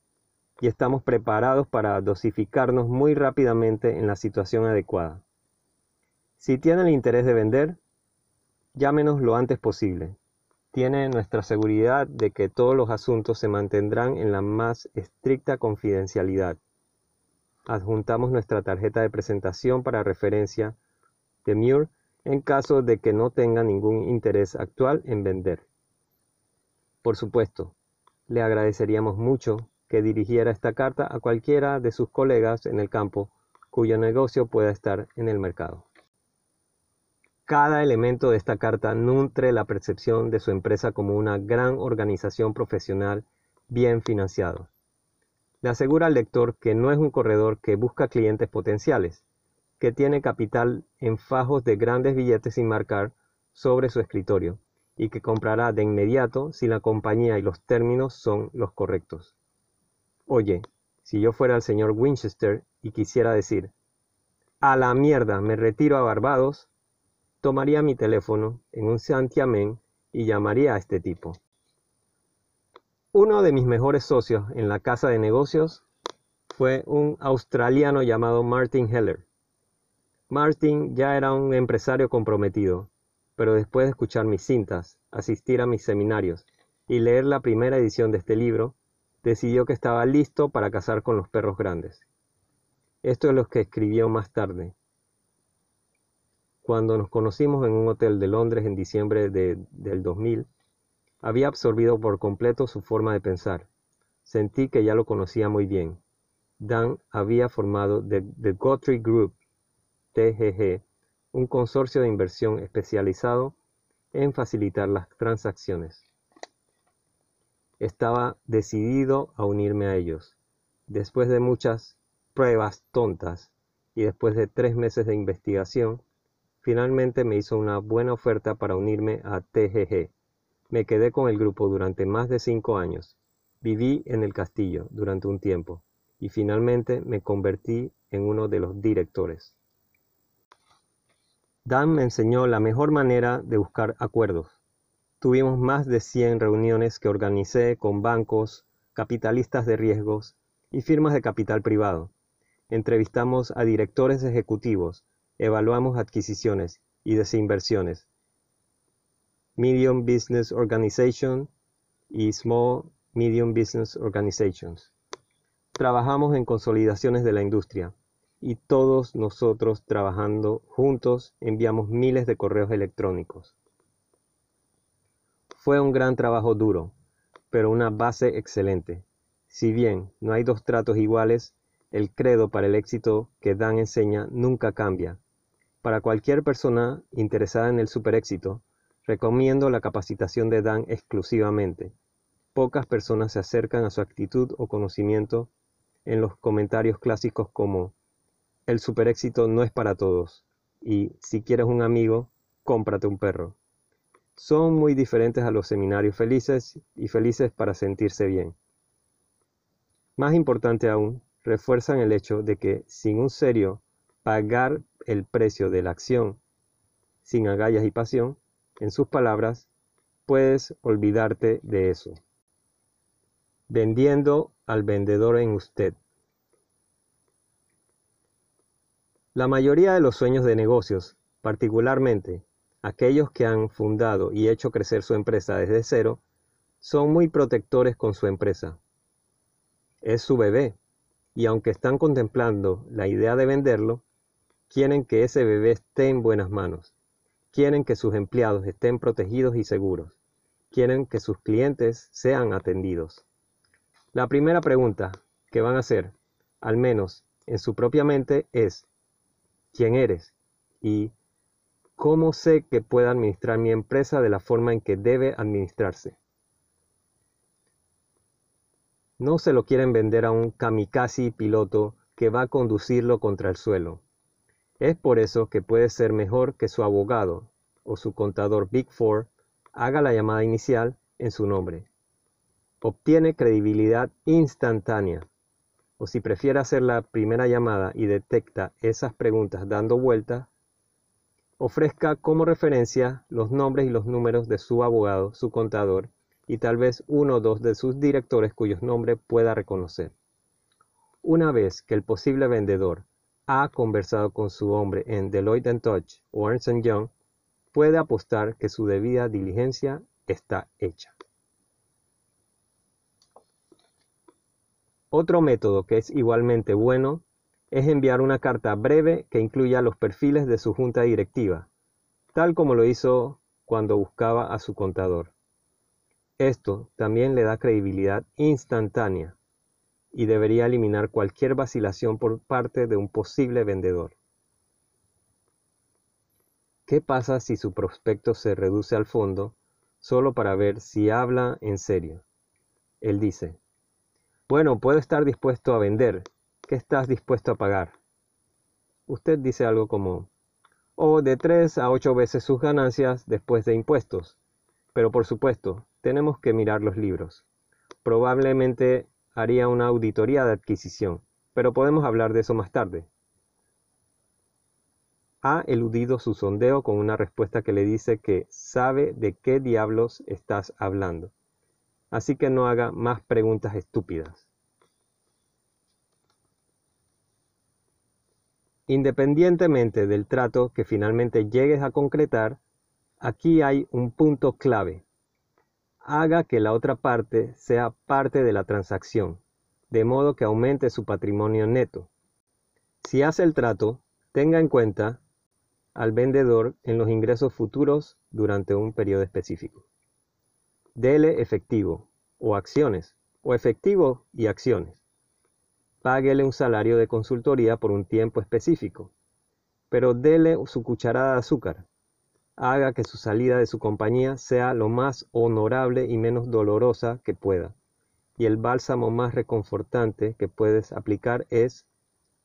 y estamos preparados para dosificarnos muy rápidamente en la situación adecuada. Si tiene el interés de vender, llámenos lo antes posible. Tiene nuestra seguridad de que todos los asuntos se mantendrán en la más estricta confidencialidad. Adjuntamos nuestra tarjeta de presentación para referencia de Muir en caso de que no tenga ningún interés actual en vender. Por supuesto, le agradeceríamos mucho que dirigiera esta carta a cualquiera de sus colegas en el campo cuyo negocio pueda estar en el mercado. Cada elemento de esta carta nutre la percepción de su empresa como una gran organización profesional bien financiado. Le asegura al lector que no es un corredor que busca clientes potenciales, que tiene capital en fajos de grandes billetes sin marcar sobre su escritorio y que comprará de inmediato si la compañía y los términos son los correctos. Oye, si yo fuera el señor Winchester y quisiera decir, a la mierda, me retiro a Barbados, tomaría mi teléfono en un santiamén y llamaría a este tipo. Uno de mis mejores socios en la casa de negocios fue un australiano llamado Martin Heller. Martin ya era un empresario comprometido, pero después de escuchar mis cintas, asistir a mis seminarios y leer la primera edición de este libro, decidió que estaba listo para cazar con los perros grandes. Esto es lo que escribió más tarde. Cuando nos conocimos en un hotel de Londres en diciembre del 2000, había absorbido por completo su forma de pensar. Sentí que ya lo conocía muy bien. Dan había formado The, The Group TGG, un consorcio de inversión especializado en facilitar las transacciones. Estaba decidido a unirme a ellos. Después de muchas pruebas tontas y después de tres meses de investigación, finalmente me hizo una buena oferta para unirme a TGG. Me quedé con el grupo durante más de cinco años. Viví en el castillo durante un tiempo y finalmente me convertí en uno de los directores. Dan me enseñó la mejor manera de buscar acuerdos. Tuvimos más de 100 reuniones que organicé con bancos, capitalistas de riesgos y firmas de capital privado. Entrevistamos a directores ejecutivos, evaluamos adquisiciones y desinversiones, Medium Business Organization y Small Medium Business Organizations. Trabajamos en consolidaciones de la industria y todos nosotros trabajando juntos enviamos miles de correos electrónicos. Fue un gran trabajo duro, pero una base excelente. Si bien no hay dos tratos iguales, el credo para el éxito que Dan enseña nunca cambia. Para cualquier persona interesada en el superéxito, recomiendo la capacitación de Dan exclusivamente. Pocas personas se acercan a su actitud o conocimiento en los comentarios clásicos como el superéxito no es para todos y si quieres un amigo, cómprate un perro. Son muy diferentes a los seminarios felices y felices para sentirse bien. Más importante aún, refuerzan el hecho de que sin un serio pagar el precio de la acción, sin agallas y pasión, en sus palabras, puedes olvidarte de eso. Vendiendo al vendedor en usted. La mayoría de los sueños de negocios, particularmente aquellos que han fundado y hecho crecer su empresa desde cero, son muy protectores con su empresa. Es su bebé, y aunque están contemplando la idea de venderlo, quieren que ese bebé esté en buenas manos, quieren que sus empleados estén protegidos y seguros, quieren que sus clientes sean atendidos. La primera pregunta que van a hacer, al menos en su propia mente, es quién eres y cómo sé que puedo administrar mi empresa de la forma en que debe administrarse. No se lo quieren vender a un kamikaze piloto que va a conducirlo contra el suelo. Es por eso que puede ser mejor que su abogado o su contador Big Four haga la llamada inicial en su nombre. Obtiene credibilidad instantánea o si prefiere hacer la primera llamada y detecta esas preguntas dando vuelta, ofrezca como referencia los nombres y los números de su abogado, su contador y tal vez uno o dos de sus directores cuyos nombres pueda reconocer. Una vez que el posible vendedor ha conversado con su hombre en Deloitte Touch o Ernst Young, puede apostar que su debida diligencia está hecha. Otro método que es igualmente bueno es enviar una carta breve que incluya los perfiles de su junta directiva, tal como lo hizo cuando buscaba a su contador. Esto también le da credibilidad instantánea y debería eliminar cualquier vacilación por parte de un posible vendedor. ¿Qué pasa si su prospecto se reduce al fondo solo para ver si habla en serio? Él dice, bueno, puedo estar dispuesto a vender. ¿Qué estás dispuesto a pagar? Usted dice algo como, o oh, de tres a ocho veces sus ganancias después de impuestos. Pero por supuesto, tenemos que mirar los libros. Probablemente haría una auditoría de adquisición, pero podemos hablar de eso más tarde. Ha eludido su sondeo con una respuesta que le dice que sabe de qué diablos estás hablando así que no haga más preguntas estúpidas. Independientemente del trato que finalmente llegues a concretar, aquí hay un punto clave. Haga que la otra parte sea parte de la transacción, de modo que aumente su patrimonio neto. Si hace el trato, tenga en cuenta al vendedor en los ingresos futuros durante un periodo específico. Dele efectivo o acciones, o efectivo y acciones. Páguele un salario de consultoría por un tiempo específico. pero dele su cucharada de azúcar. Haga que su salida de su compañía sea lo más honorable y menos dolorosa que pueda. Y el bálsamo más reconfortante que puedes aplicar es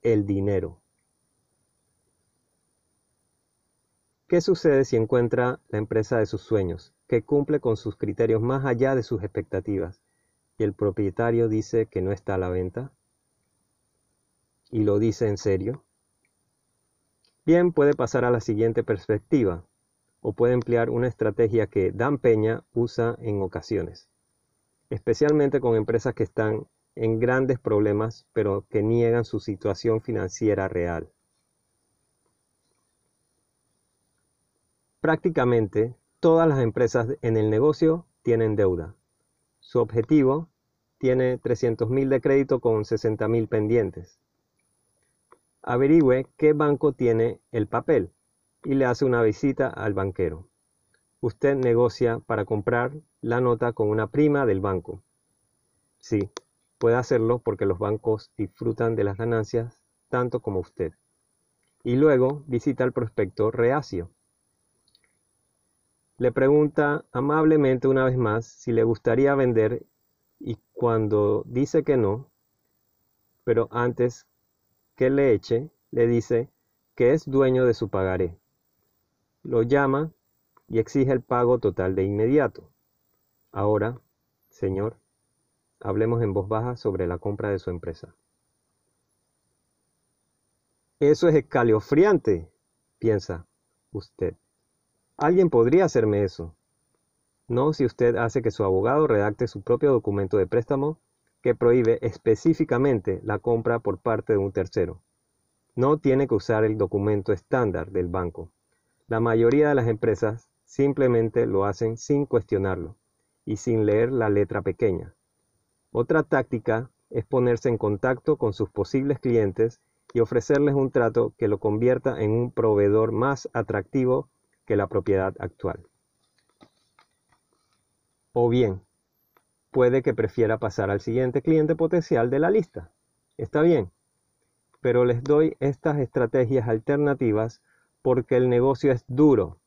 el dinero. ¿Qué sucede si encuentra la empresa de sus sueños, que cumple con sus criterios más allá de sus expectativas, y el propietario dice que no está a la venta? ¿Y lo dice en serio? Bien, puede pasar a la siguiente perspectiva, o puede emplear una estrategia que Dan Peña usa en ocasiones, especialmente con empresas que están en grandes problemas pero que niegan su situación financiera real. Prácticamente todas las empresas en el negocio tienen deuda. Su objetivo tiene 300.000 de crédito con 60.000 pendientes. Averigüe qué banco tiene el papel y le hace una visita al banquero. Usted negocia para comprar la nota con una prima del banco. Sí, puede hacerlo porque los bancos disfrutan de las ganancias tanto como usted. Y luego visita al prospecto reacio le pregunta amablemente una vez más si le gustaría vender y cuando dice que no, pero antes que le eche, le dice que es dueño de su pagaré. Lo llama y exige el pago total de inmediato. Ahora, señor, hablemos en voz baja sobre la compra de su empresa. Eso es escalofriante, piensa usted. Alguien podría hacerme eso. No si usted hace que su abogado redacte su propio documento de préstamo que prohíbe específicamente la compra por parte de un tercero. No tiene que usar el documento estándar del banco. La mayoría de las empresas simplemente lo hacen sin cuestionarlo y sin leer la letra pequeña. Otra táctica es ponerse en contacto con sus posibles clientes y ofrecerles un trato que lo convierta en un proveedor más atractivo que la propiedad actual. O bien, puede que prefiera pasar al siguiente cliente potencial de la lista. Está bien, pero les doy estas estrategias alternativas porque el negocio es duro.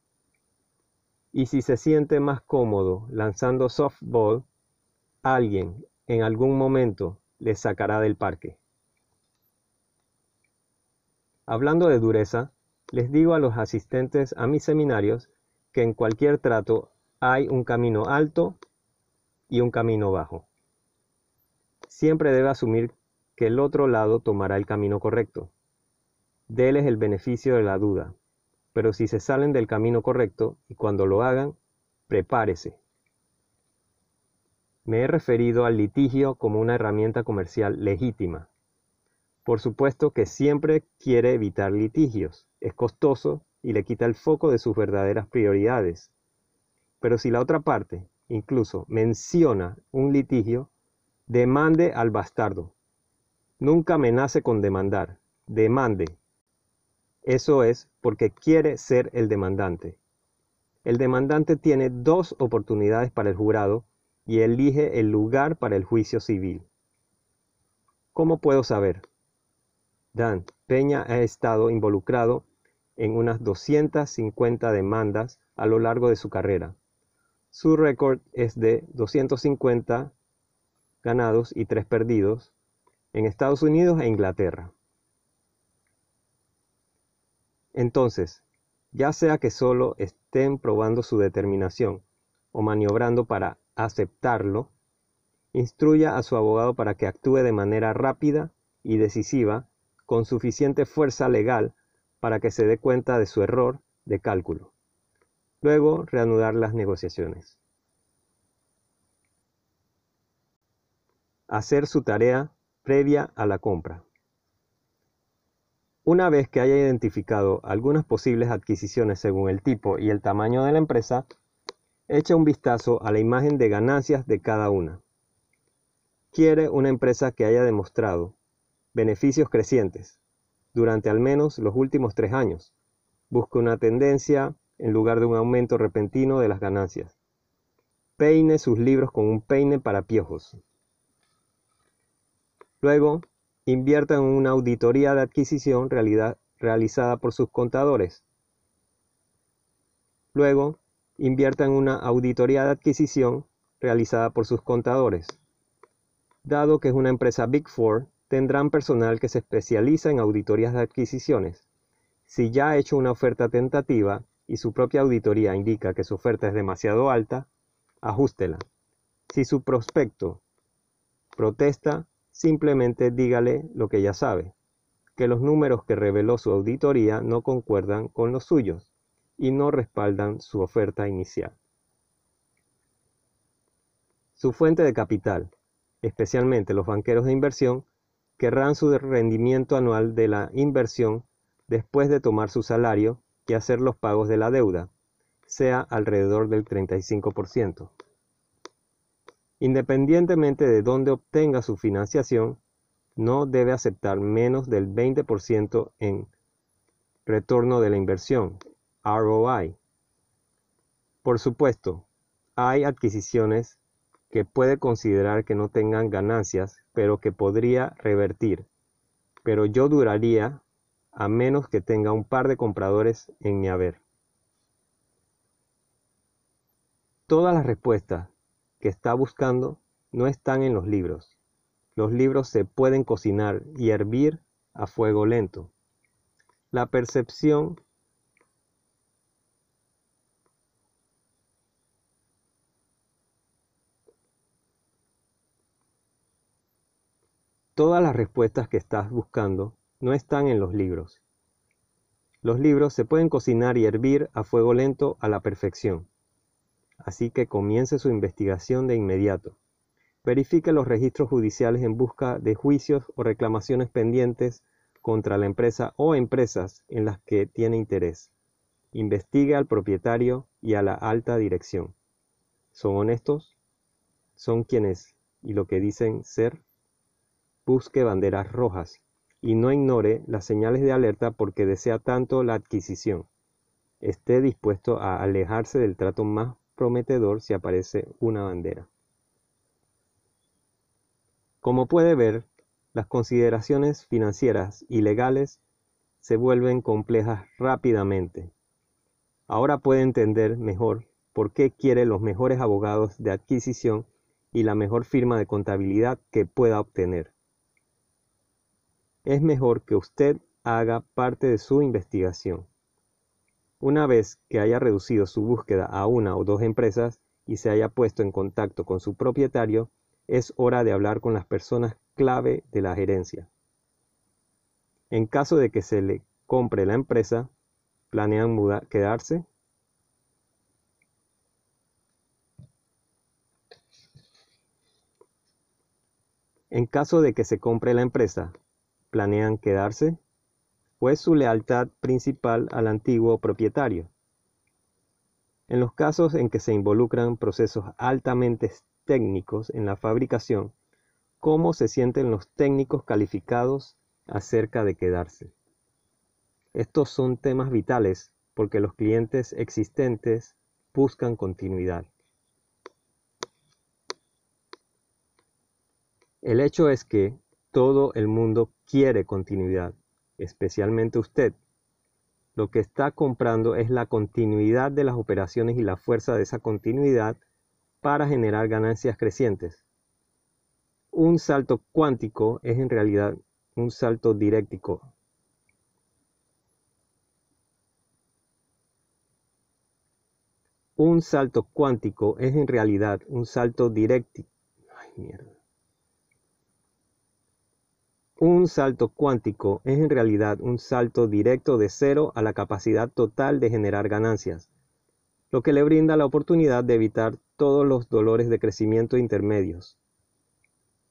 Y si se siente más cómodo lanzando softball, alguien en algún momento le sacará del parque. Hablando de dureza, les digo a los asistentes a mis seminarios que en cualquier trato hay un camino alto y un camino bajo. Siempre debe asumir que el otro lado tomará el camino correcto. Deles el beneficio de la duda, pero si se salen del camino correcto y cuando lo hagan, prepárese. Me he referido al litigio como una herramienta comercial legítima. Por supuesto que siempre quiere evitar litigios, es costoso y le quita el foco de sus verdaderas prioridades. Pero si la otra parte incluso menciona un litigio, demande al bastardo. Nunca amenace con demandar, demande. Eso es porque quiere ser el demandante. El demandante tiene dos oportunidades para el jurado y elige el lugar para el juicio civil. ¿Cómo puedo saber? Dan Peña ha estado involucrado en unas 250 demandas a lo largo de su carrera. Su récord es de 250 ganados y 3 perdidos en Estados Unidos e Inglaterra. Entonces, ya sea que solo estén probando su determinación o maniobrando para aceptarlo, instruya a su abogado para que actúe de manera rápida y decisiva con suficiente fuerza legal para que se dé cuenta de su error de cálculo. Luego, reanudar las negociaciones. Hacer su tarea previa a la compra. Una vez que haya identificado algunas posibles adquisiciones según el tipo y el tamaño de la empresa, eche un vistazo a la imagen de ganancias de cada una. Quiere una empresa que haya demostrado beneficios crecientes durante al menos los últimos tres años. Busque una tendencia en lugar de un aumento repentino de las ganancias. Peine sus libros con un peine para piojos. Luego, invierta en una auditoría de adquisición realizada por sus contadores. Luego, invierta en una auditoría de adquisición realizada por sus contadores. Dado que es una empresa Big Four, tendrán personal que se especializa en auditorías de adquisiciones. Si ya ha hecho una oferta tentativa y su propia auditoría indica que su oferta es demasiado alta, ajústela. Si su prospecto protesta, simplemente dígale lo que ya sabe, que los números que reveló su auditoría no concuerdan con los suyos y no respaldan su oferta inicial. Su fuente de capital, especialmente los banqueros de inversión, querrán su rendimiento anual de la inversión después de tomar su salario y hacer los pagos de la deuda, sea alrededor del 35%. Independientemente de dónde obtenga su financiación, no debe aceptar menos del 20% en retorno de la inversión, ROI. Por supuesto, hay adquisiciones que puede considerar que no tengan ganancias, pero que podría revertir. Pero yo duraría a menos que tenga un par de compradores en mi haber. Todas las respuestas que está buscando no están en los libros. Los libros se pueden cocinar y hervir a fuego lento. La percepción Todas las respuestas que estás buscando no están en los libros. Los libros se pueden cocinar y hervir a fuego lento a la perfección. Así que comience su investigación de inmediato. Verifique los registros judiciales en busca de juicios o reclamaciones pendientes contra la empresa o empresas en las que tiene interés. Investigue al propietario y a la alta dirección. ¿Son honestos? ¿Son quienes y lo que dicen ser? Busque banderas rojas y no ignore las señales de alerta porque desea tanto la adquisición. Esté dispuesto a alejarse del trato más prometedor si aparece una bandera. Como puede ver, las consideraciones financieras y legales se vuelven complejas rápidamente. Ahora puede entender mejor por qué quiere los mejores abogados de adquisición y la mejor firma de contabilidad que pueda obtener es mejor que usted haga parte de su investigación. Una vez que haya reducido su búsqueda a una o dos empresas y se haya puesto en contacto con su propietario, es hora de hablar con las personas clave de la gerencia. En caso de que se le compre la empresa, ¿planean quedarse? En caso de que se compre la empresa, planean quedarse? Fue su lealtad principal al antiguo propietario. En los casos en que se involucran procesos altamente técnicos en la fabricación, ¿cómo se sienten los técnicos calificados acerca de quedarse? Estos son temas vitales porque los clientes existentes buscan continuidad. El hecho es que todo el mundo quiere continuidad, especialmente usted. Lo que está comprando es la continuidad de las operaciones y la fuerza de esa continuidad para generar ganancias crecientes. Un salto cuántico es en realidad un salto diréctico. Un salto cuántico es en realidad un salto diréctico. Ay, mierda. Un salto cuántico es en realidad un salto directo de cero a la capacidad total de generar ganancias, lo que le brinda la oportunidad de evitar todos los dolores de crecimiento intermedios.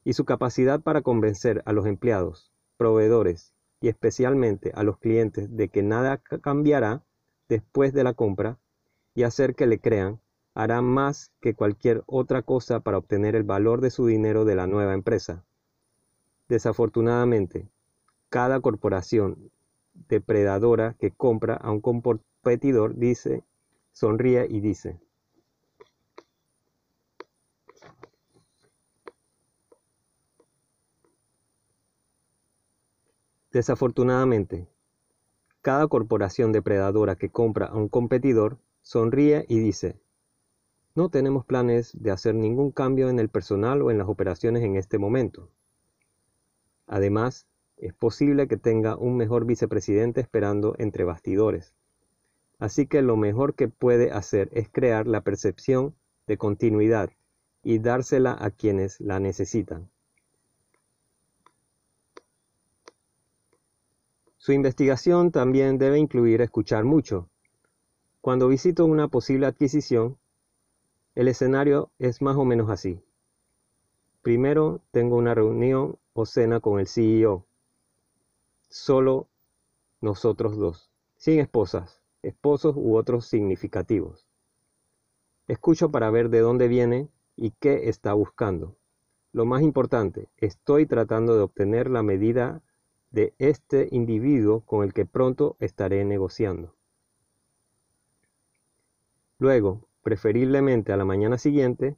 Y su capacidad para convencer a los empleados, proveedores y especialmente a los clientes de que nada cambiará después de la compra y hacer que le crean, hará más que cualquier otra cosa para obtener el valor de su dinero de la nueva empresa. Desafortunadamente, cada corporación depredadora que compra a un competidor dice, sonríe y dice, Desafortunadamente, Cada corporación depredadora que compra a un competidor sonríe y dice, no tenemos planes de hacer ningún cambio en el personal o en las operaciones en este momento. Además, es posible que tenga un mejor vicepresidente esperando entre bastidores. Así que lo mejor que puede hacer es crear la percepción de continuidad y dársela a quienes la necesitan. Su investigación también debe incluir escuchar mucho. Cuando visito una posible adquisición, el escenario es más o menos así. Primero tengo una reunión o cena con el CEO. Solo nosotros dos, sin esposas, esposos u otros significativos. Escucho para ver de dónde viene y qué está buscando. Lo más importante, estoy tratando de obtener la medida de este individuo con el que pronto estaré negociando. Luego, preferiblemente a la mañana siguiente,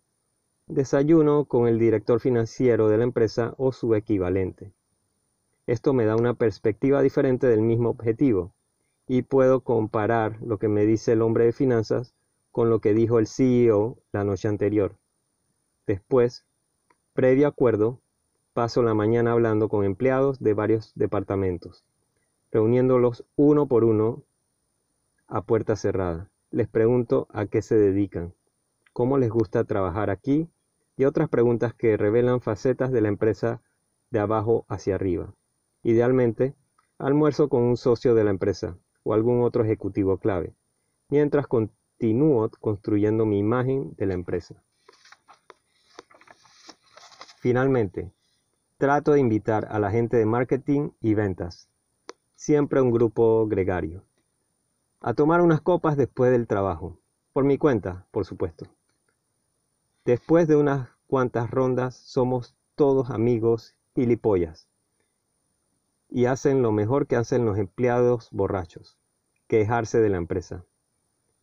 desayuno con el director financiero de la empresa o su equivalente. Esto me da una perspectiva diferente del mismo objetivo y puedo comparar lo que me dice el hombre de finanzas con lo que dijo el CEO la noche anterior. Después, previo acuerdo, Paso la mañana hablando con empleados de varios departamentos, reuniéndolos uno por uno a puerta cerrada. Les pregunto a qué se dedican, cómo les gusta trabajar aquí y otras preguntas que revelan facetas de la empresa de abajo hacia arriba. Idealmente, almuerzo con un socio de la empresa o algún otro ejecutivo clave, mientras continúo construyendo mi imagen de la empresa. Finalmente, Trato de invitar a la gente de marketing y ventas, siempre un grupo gregario, a tomar unas copas después del trabajo, por mi cuenta, por supuesto. Después de unas cuantas rondas somos todos amigos y lipollas, y hacen lo mejor que hacen los empleados borrachos, quejarse de la empresa.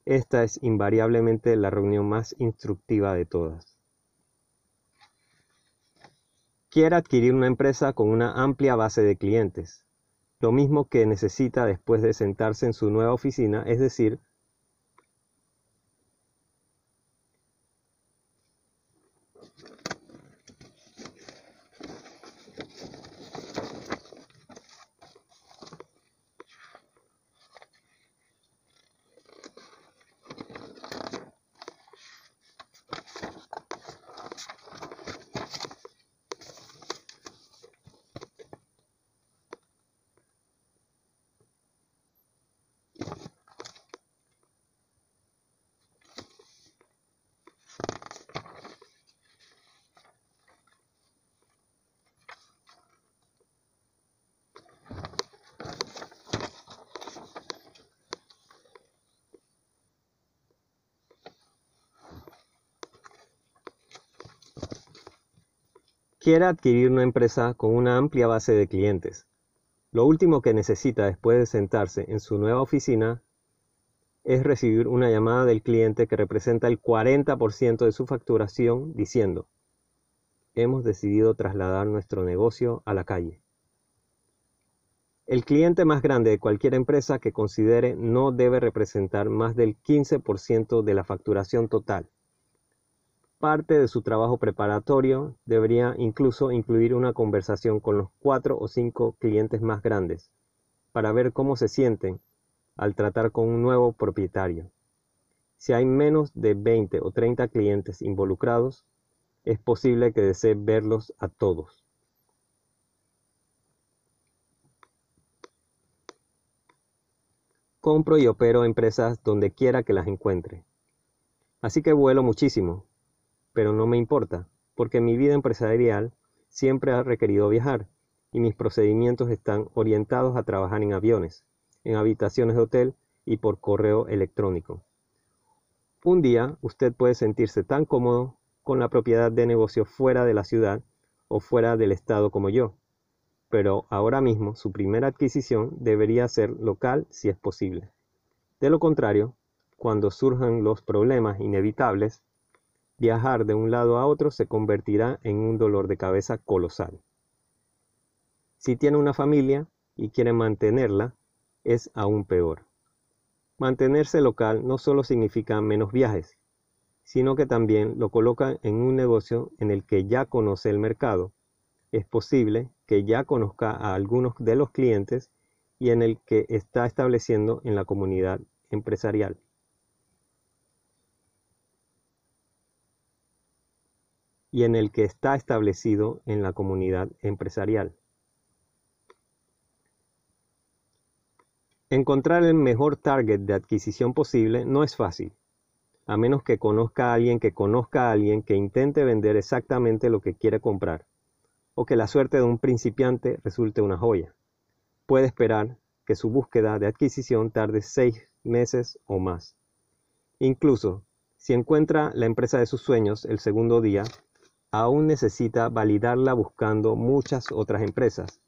Esta es invariablemente la reunión más instructiva de todas. Quiere adquirir una empresa con una amplia base de clientes, lo mismo que necesita después de sentarse en su nueva oficina, es decir, quiere adquirir una empresa con una amplia base de clientes. Lo último que necesita después de sentarse en su nueva oficina es recibir una llamada del cliente que representa el 40% de su facturación diciendo, hemos decidido trasladar nuestro negocio a la calle. El cliente más grande de cualquier empresa que considere no debe representar más del 15% de la facturación total Parte de su trabajo preparatorio debería incluso incluir una conversación con los cuatro o cinco clientes más grandes para ver cómo se sienten al tratar con un nuevo propietario. Si hay menos de 20 o 30 clientes involucrados, es posible que desee verlos a todos. Compro y opero empresas donde quiera que las encuentre. Así que vuelo muchísimo, pero no me importa, porque mi vida empresarial siempre ha requerido viajar y mis procedimientos están orientados a trabajar en aviones, en habitaciones de hotel y por correo electrónico. Un día usted puede sentirse tan cómodo con la propiedad de negocio fuera de la ciudad o fuera del estado como yo, pero ahora mismo su primera adquisición debería ser local si es posible. De lo contrario, cuando surjan los problemas inevitables, viajar de un lado a otro se convertirá en un dolor de cabeza colosal. Si tiene una familia y quiere mantenerla, es aún peor. Mantenerse local no solo significa menos viajes, sino que también lo coloca en un negocio en el que ya conoce el mercado. Es posible que ya conozca a algunos de los clientes y en el que está estableciendo en la comunidad empresarial. Y en el que está establecido en la comunidad empresarial. Encontrar el mejor target de adquisición posible no es fácil, a menos que conozca a alguien que conozca a alguien que intente vender exactamente lo que quiere comprar, o que la suerte de un principiante resulte una joya. Puede esperar que su búsqueda de adquisición tarde seis meses o más. Incluso, si encuentra la empresa de sus sueños el segundo día, aún necesita validarla buscando muchas otras empresas.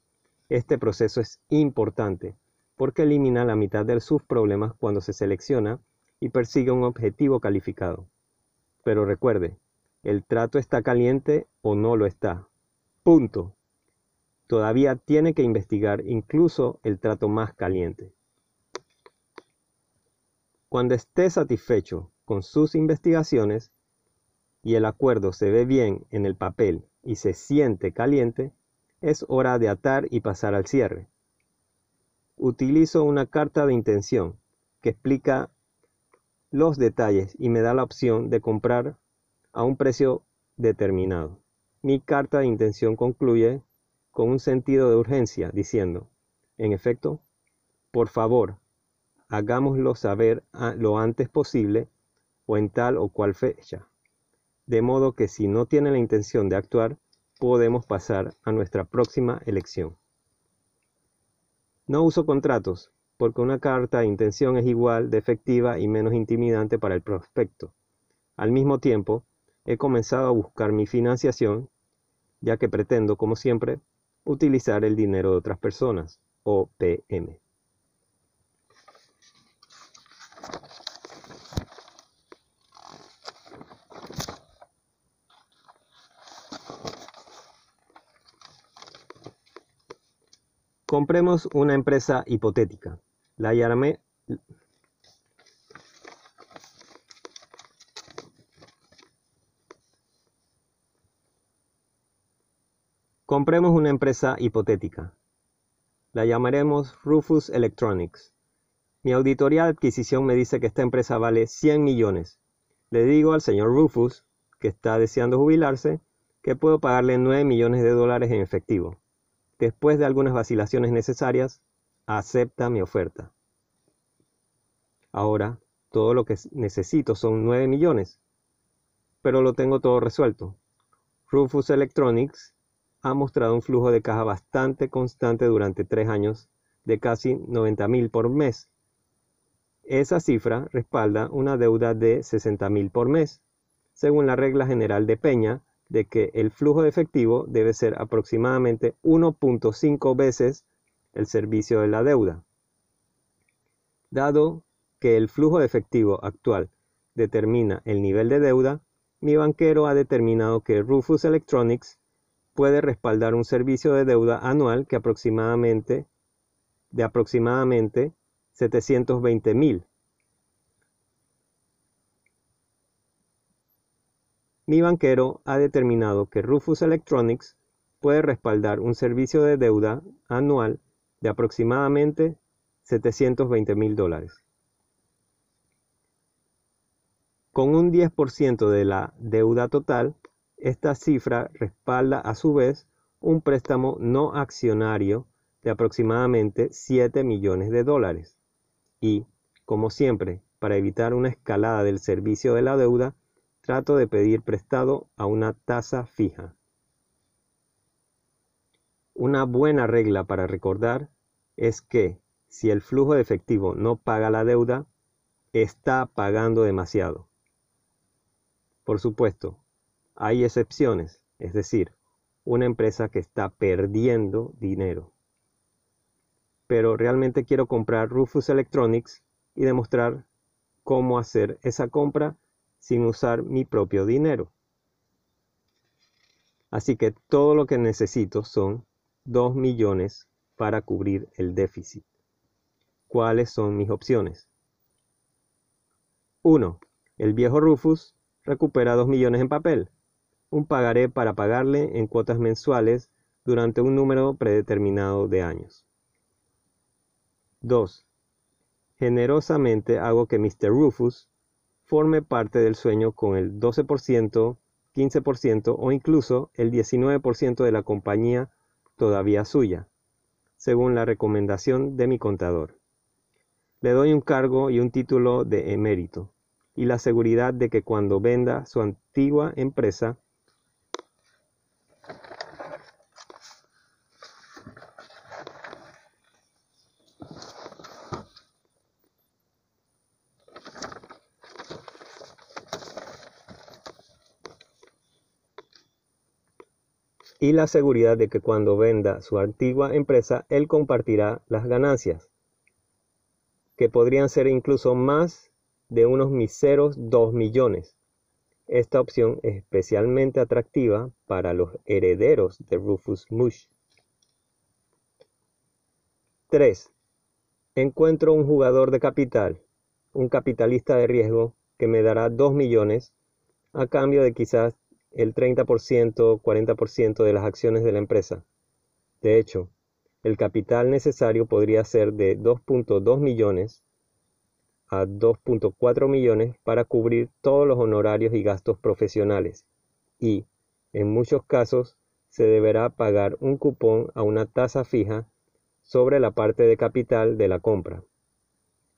Este proceso es importante porque elimina la mitad de sus problemas cuando se selecciona y persigue un objetivo calificado. Pero recuerde, el trato está caliente o no lo está. Punto. Todavía tiene que investigar incluso el trato más caliente. Cuando esté satisfecho con sus investigaciones y el acuerdo se ve bien en el papel y se siente caliente, es hora de atar y pasar al cierre. Utilizo una carta de intención que explica los detalles y me da la opción de comprar a un precio determinado. Mi carta de intención concluye con un sentido de urgencia diciendo, en efecto, por favor, hagámoslo saber lo antes posible o en tal o cual fecha, de modo que si no tiene la intención de actuar, podemos pasar a nuestra próxima elección. No uso contratos, porque una carta de intención es igual de efectiva y menos intimidante para el prospecto. Al mismo tiempo, he comenzado a buscar mi financiación, ya que pretendo, como siempre, utilizar el dinero de otras personas, o PM. Compremos una empresa hipotética. La Compremos una empresa hipotética. La llamaremos Rufus Electronics. Mi auditoría de adquisición me dice que esta empresa vale 100 millones. Le digo al señor Rufus, que está deseando jubilarse, que puedo pagarle 9 millones de dólares en efectivo. Después de algunas vacilaciones necesarias, acepta mi oferta. Ahora, todo lo que necesito son 9 millones, pero lo tengo todo resuelto. Rufus Electronics ha mostrado un flujo de caja bastante constante durante tres años de casi 90 mil por mes. Esa cifra respalda una deuda de 60 mil por mes, según la regla general de Peña de que el flujo de efectivo debe ser aproximadamente 1.5 veces el servicio de la deuda. Dado que el flujo de efectivo actual determina el nivel de deuda, mi banquero ha determinado que Rufus Electronics puede respaldar un servicio de deuda anual que aproximadamente de aproximadamente 720 mil. Mi banquero ha determinado que Rufus Electronics puede respaldar un servicio de deuda anual de aproximadamente 720 mil dólares. Con un 10% de la deuda total, esta cifra respalda a su vez un préstamo no accionario de aproximadamente 7 millones de dólares. Y, como siempre, para evitar una escalada del servicio de la deuda, trato de pedir prestado a una tasa fija. Una buena regla para recordar es que si el flujo de efectivo no paga la deuda, está pagando demasiado. Por supuesto, hay excepciones, es decir, una empresa que está perdiendo dinero. Pero realmente quiero comprar Rufus Electronics y demostrar cómo hacer esa compra sin usar mi propio dinero. Así que todo lo que necesito son 2 millones para cubrir el déficit. cuáles son mis opciones. 1. El viejo Rufus recupera 2 millones en papel, un pagaré para pagarle en cuotas mensuales durante un número predeterminado de años. 2. Generosamente hago que Mr. Rufus forme parte del sueño con el 12%, 15% o incluso el 19% de la compañía todavía suya, según la recomendación de mi contador. Le doy un cargo y un título de emérito, y la seguridad de que cuando venda su antigua empresa, y la seguridad de que cuando venda su antigua empresa, él compartirá las ganancias, que podrían ser incluso más de unos miseros 2 millones. Esta opción es especialmente atractiva para los herederos de Rufus Mush. 3. Encuentro un jugador de capital, un capitalista de riesgo que me dará 2 millones a cambio de quizás el 30%, 40% de las acciones de la empresa. De hecho, el capital necesario podría ser de 2.2 millones a 2.4 millones para cubrir todos los honorarios y gastos profesionales y, en muchos casos, se deberá pagar un cupón a una tasa fija sobre la parte de capital de la compra.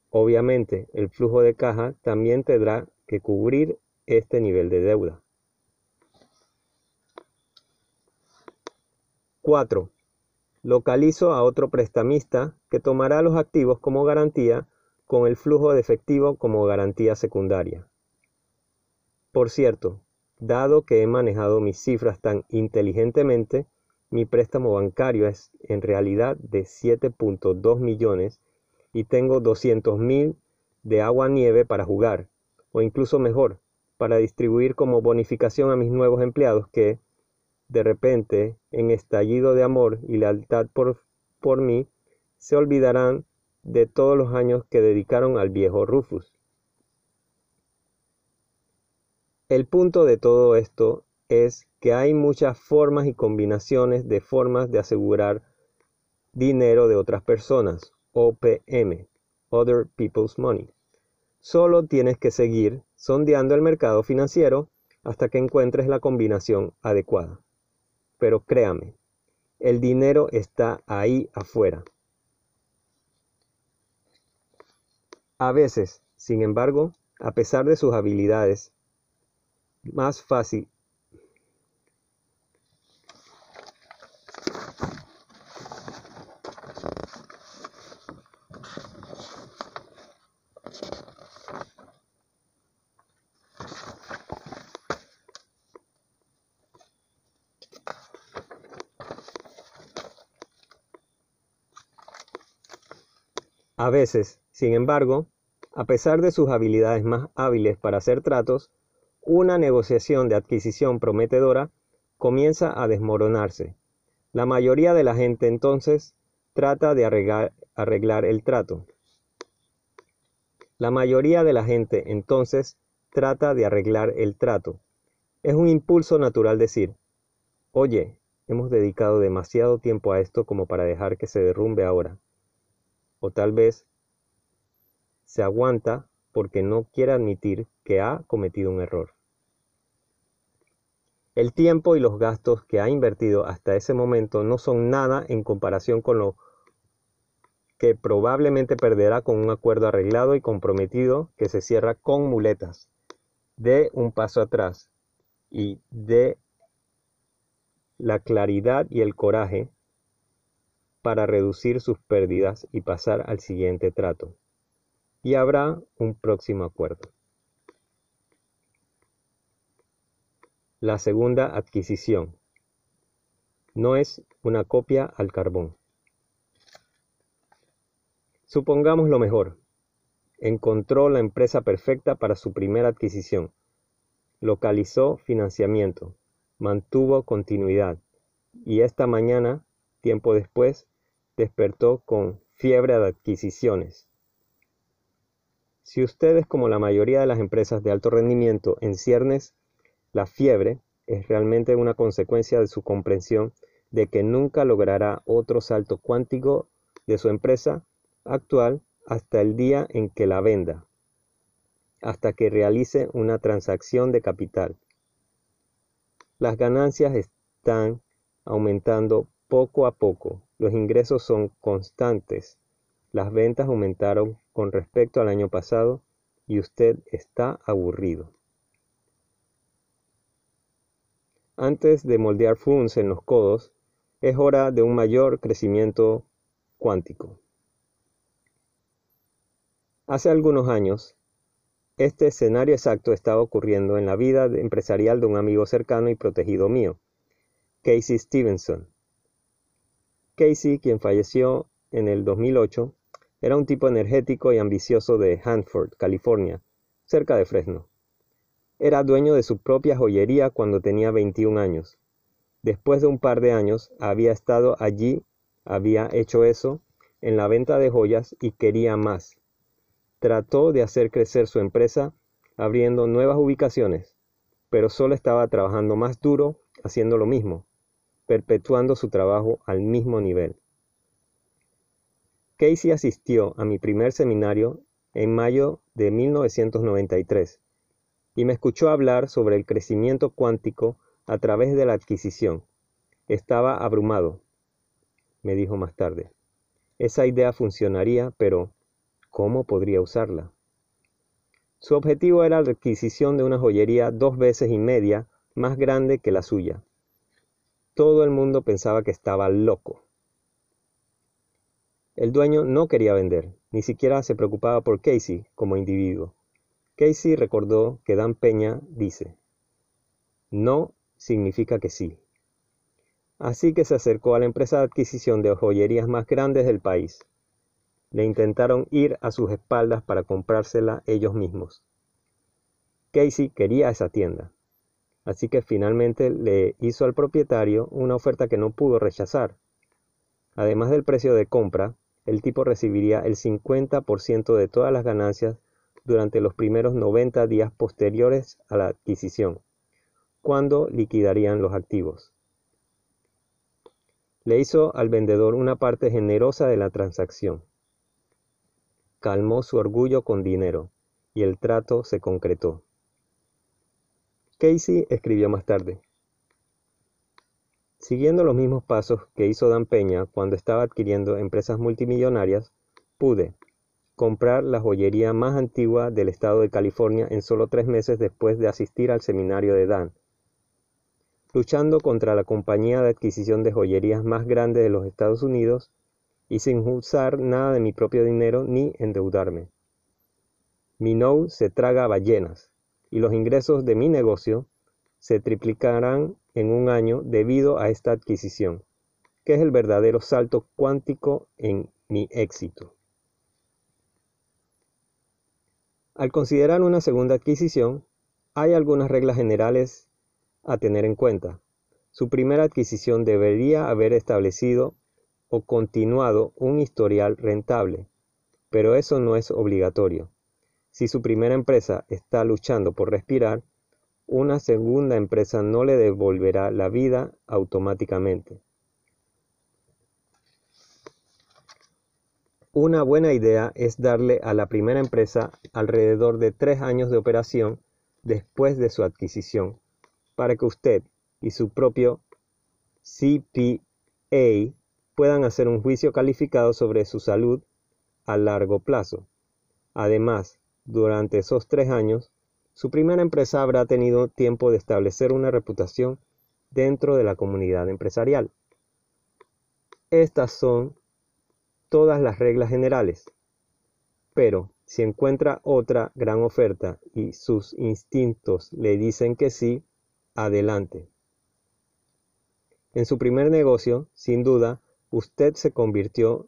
Obviamente, el flujo de caja también tendrá que cubrir este nivel de deuda. 4. Localizo a otro prestamista que tomará los activos como garantía con el flujo de efectivo como garantía secundaria. Por cierto, dado que he manejado mis cifras tan inteligentemente, mi préstamo bancario es en realidad de 7.2 millones y tengo 200 mil de agua nieve para jugar, o incluso mejor, para distribuir como bonificación a mis nuevos empleados que, de repente, en estallido de amor y lealtad por, por mí, se olvidarán de todos los años que dedicaron al viejo Rufus. El punto de todo esto es que hay muchas formas y combinaciones de formas de asegurar dinero de otras personas, OPM, Other People's Money. Solo tienes que seguir sondeando el mercado financiero hasta que encuentres la combinación adecuada pero créame, el dinero está ahí afuera. A veces, sin embargo, a pesar de sus habilidades, más fácil veces, sin embargo, a pesar de sus habilidades más hábiles para hacer tratos, una negociación de adquisición prometedora comienza a desmoronarse. La mayoría de la gente entonces trata de arreglar, el trato. La mayoría de la gente entonces trata de arreglar el trato. Es un impulso natural decir, oye, hemos dedicado demasiado tiempo a esto como para dejar que se derrumbe ahora o tal vez se aguanta porque no quiere admitir que ha cometido un error. El tiempo y los gastos que ha invertido hasta ese momento no son nada en comparación con lo que probablemente perderá con un acuerdo arreglado y comprometido que se cierra con muletas. De un paso atrás y de la claridad y el coraje para reducir sus pérdidas y pasar al siguiente trato. Y habrá un próximo acuerdo. La segunda adquisición. No es una copia al carbón. Supongamos lo mejor. Encontró la empresa perfecta para su primera adquisición. Localizó financiamiento. Mantuvo continuidad. Y esta mañana, tiempo después, despertó con fiebre de adquisiciones. Si ustedes, como la mayoría de las empresas de alto rendimiento en ciernes, la fiebre es realmente una consecuencia de su comprensión de que nunca logrará otro salto cuántico de su empresa actual hasta el día en que la venda, hasta que realice una transacción de capital. Las ganancias están aumentando poco a poco, los ingresos son constantes, las ventas aumentaron con respecto al año pasado y usted está aburrido. Antes de moldear funds en los codos, es hora de un mayor crecimiento cuántico. Hace algunos años, este escenario exacto estaba ocurriendo en la vida empresarial de un amigo cercano y protegido mío, Casey Stevenson. Casey, quien falleció en el 2008, era un tipo energético y ambicioso de Hanford, California, cerca de Fresno. Era dueño de su propia joyería cuando tenía 21 años. Después de un par de años había estado allí, había hecho eso, en la venta de joyas y quería más. Trató de hacer crecer su empresa abriendo nuevas ubicaciones, pero solo estaba trabajando más duro haciendo lo mismo, perpetuando su trabajo al mismo nivel. Casey asistió a mi primer seminario en mayo de 1993 y me escuchó hablar sobre el crecimiento cuántico a través de la adquisición. Estaba abrumado, me dijo más tarde. Esa idea funcionaría, pero ¿cómo podría usarla? Su objetivo era la adquisición de una joyería dos veces y media más grande que la suya. Todo el mundo pensaba que estaba loco. El dueño no quería vender, ni siquiera se preocupaba por Casey como individuo. Casey recordó que Dan Peña dice, no significa que sí. Así que se acercó a la empresa de adquisición de joyerías más grandes del país. Le intentaron ir a sus espaldas para comprársela ellos mismos. Casey quería esa tienda, así que finalmente le hizo al propietario una oferta que no pudo rechazar. Además del precio de compra, el tipo recibiría el 50% de todas las ganancias durante los primeros 90 días posteriores a la adquisición, cuando liquidarían los activos. Le hizo al vendedor una parte generosa de la transacción. Calmó su orgullo con dinero, y el trato se concretó. Casey escribió más tarde. Siguiendo los mismos pasos que hizo Dan Peña cuando estaba adquiriendo empresas multimillonarias, pude comprar la joyería más antigua del estado de California en solo tres meses después de asistir al seminario de Dan, luchando contra la compañía de adquisición de joyerías más grande de los Estados Unidos y sin usar nada de mi propio dinero ni endeudarme. Mi no se traga ballenas y los ingresos de mi negocio se triplicarán en un año debido a esta adquisición, que es el verdadero salto cuántico en mi éxito. Al considerar una segunda adquisición, hay algunas reglas generales a tener en cuenta. Su primera adquisición debería haber establecido o continuado un historial rentable, pero eso no es obligatorio. Si su primera empresa está luchando por respirar, una segunda empresa no le devolverá la vida automáticamente. Una buena idea es darle a la primera empresa alrededor de tres años de operación después de su adquisición, para que usted y su propio CPA puedan hacer un juicio calificado sobre su salud a largo plazo. Además, durante esos tres años, su primera empresa habrá tenido tiempo de establecer una reputación dentro de la comunidad empresarial. Estas son todas las reglas generales. Pero si encuentra otra gran oferta y sus instintos le dicen que sí, adelante. En su primer negocio, sin duda, usted se convirtió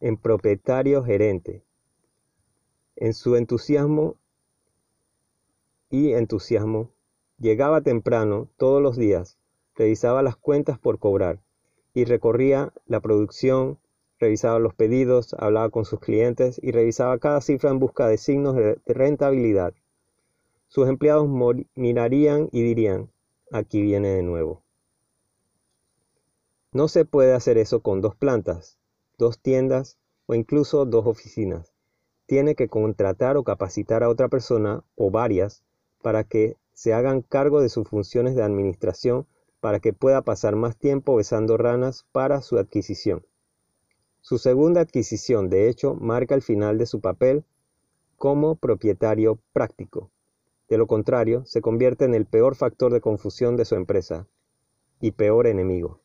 en propietario gerente. En su entusiasmo y entusiasmo, llegaba temprano todos los días, revisaba las cuentas por cobrar y recorría la producción, revisaba los pedidos, hablaba con sus clientes y revisaba cada cifra en busca de signos de rentabilidad. Sus empleados mirarían y dirían, aquí viene de nuevo. No se puede hacer eso con dos plantas, dos tiendas o incluso dos oficinas. Tiene que contratar o capacitar a otra persona o varias para que se hagan cargo de sus funciones de administración para que pueda pasar más tiempo besando ranas para su adquisición. Su segunda adquisición, de hecho, marca el final de su papel como propietario práctico. De lo contrario, se convierte en el peor factor de confusión de su empresa y peor enemigo.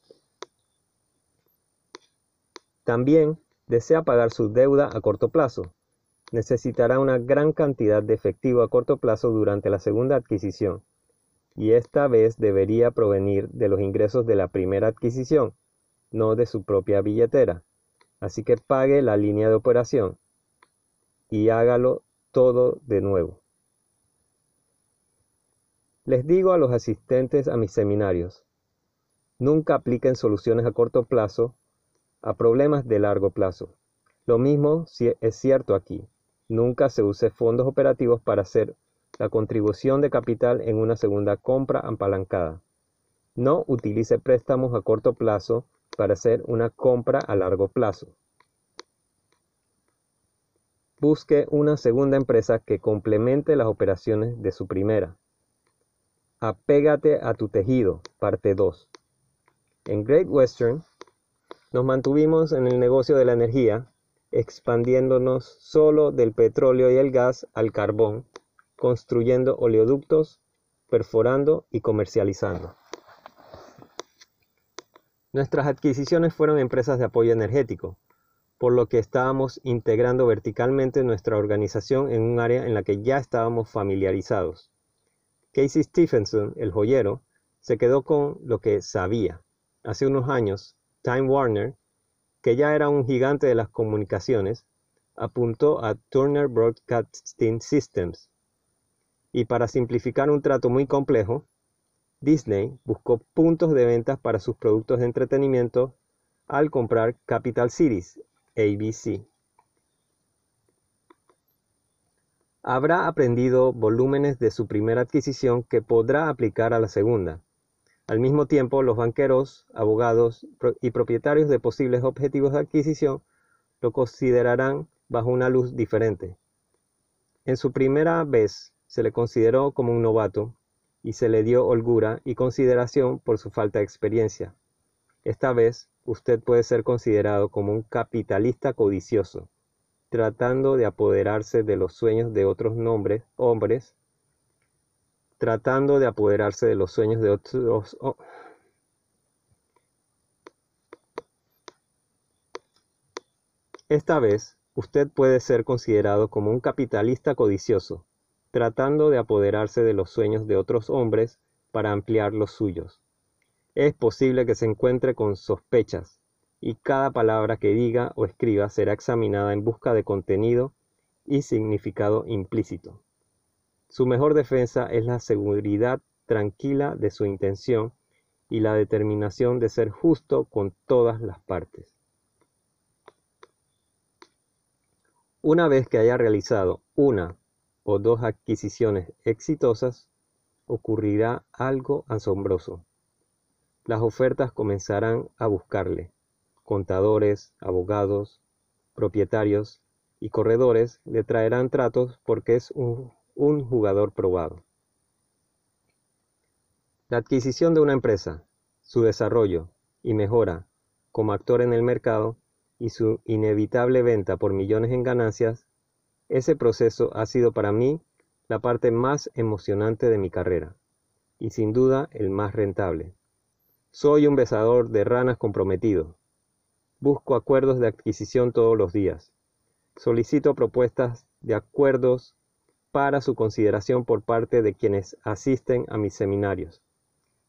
También desea pagar su deuda a corto plazo. Necesitará una gran cantidad de efectivo a corto plazo durante la segunda adquisición, y esta vez debería provenir de los ingresos de la primera adquisición, no de su propia billetera. Así que pague la línea de operación y hágalo todo de nuevo. Les digo a los asistentes a mis seminarios, nunca apliquen soluciones a corto plazo a problemas de largo plazo. Lo mismo es cierto aquí. Nunca se use fondos operativos para hacer la contribución de capital en una segunda compra apalancada. No utilice préstamos a corto plazo para hacer una compra a largo plazo. Busque una segunda empresa que complemente las operaciones de su primera. Apégate a tu tejido, parte 2. En Great Western nos mantuvimos en el negocio de la energía, expandiéndonos solo del petróleo y el gas al carbón, construyendo oleoductos, perforando y comercializando. Nuestras adquisiciones fueron empresas de apoyo energético, por lo que estábamos integrando verticalmente nuestra organización en un área en la que ya estábamos familiarizados. Casey Stephenson, el joyero, se quedó con lo que sabía. Hace unos años, Time Warner, que ya era un gigante de las comunicaciones, apuntó a Turner Broadcasting Systems. Y para simplificar un trato muy complejo, Disney buscó puntos de ventas para sus productos de entretenimiento al comprar Capital Cities, ABC. Habrá aprendido volúmenes de su primera adquisición que podrá aplicar a la segunda. Al mismo tiempo, los banqueros, abogados y propietarios de posibles objetivos de adquisición lo considerarán bajo una luz diferente. En su primera vez se le consideró como un novato y se le dio holgura y consideración por su falta de experiencia. Esta vez usted puede ser considerado como un capitalista codicioso, tratando de apoderarse de los sueños de otros nombres, hombres, tratando de apoderarse de los sueños de otros Esta vez, usted puede ser considerado como un capitalista codicioso, tratando de apoderarse de los sueños de otros hombres para ampliar los suyos. Es posible que se encuentre con sospechas, y cada palabra que diga o escriba será examinada en busca de contenido y significado implícito. Su mejor defensa es la seguridad tranquila de su intención y la determinación de ser justo con todas las partes. Una vez que haya realizado una o dos adquisiciones exitosas, ocurrirá algo asombroso. Las ofertas comenzarán a buscarle. Contadores, abogados, propietarios y corredores le traerán tratos porque es un, un jugador probado. La adquisición de una empresa, su desarrollo y mejora como actor en el mercado y su inevitable venta por millones en ganancias ese proceso ha sido para mí la parte más emocionante de mi carrera y sin duda el más rentable. Soy un besador de ranas comprometido. Busco acuerdos de adquisición todos los días. Solicito propuestas de acuerdos para su consideración por parte de quienes asisten a mis seminarios.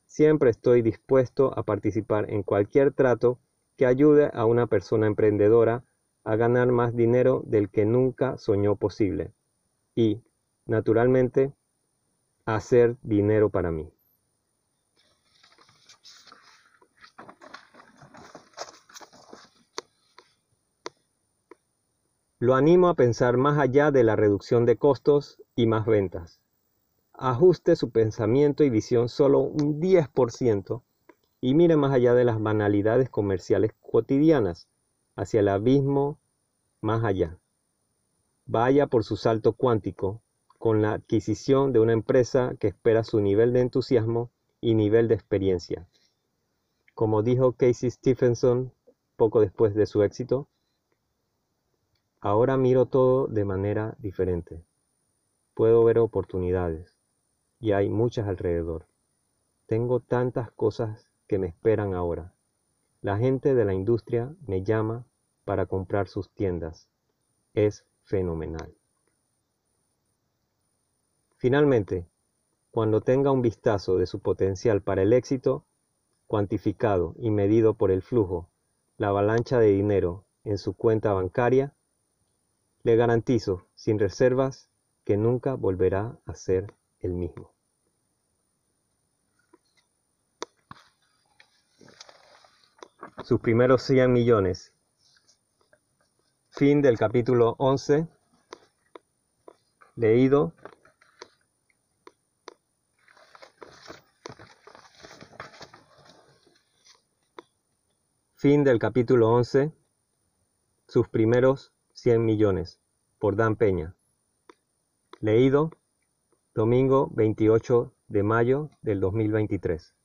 Siempre estoy dispuesto a participar en cualquier trato que ayude a una persona emprendedora a ganar más dinero del que nunca soñó posible y, naturalmente, hacer dinero para mí. Lo animo a pensar más allá de la reducción de costos y más ventas. Ajuste su pensamiento y visión solo un 10% y mire más allá de las banalidades comerciales cotidianas, hacia el abismo más allá. Vaya por su salto cuántico con la adquisición de una empresa que espera su nivel de entusiasmo y nivel de experiencia. Como dijo Casey Stephenson poco después de su éxito, Ahora miro todo de manera diferente. Puedo ver oportunidades y hay muchas alrededor. Tengo tantas cosas que me esperan ahora. La gente de la industria me llama para comprar sus tiendas. Es fenomenal. Finalmente, cuando tenga un vistazo de su potencial para el éxito, cuantificado y medido por el flujo, la avalancha de dinero en su cuenta bancaria, le garantizo, sin reservas, que nunca volverá a ser el mismo. Sus primeros 100 millones. Fin del capítulo 11. Leído. Fin del capítulo 11. Sus primeros 100 millones, por Dan Peña. Leído domingo 28 de mayo del 2023.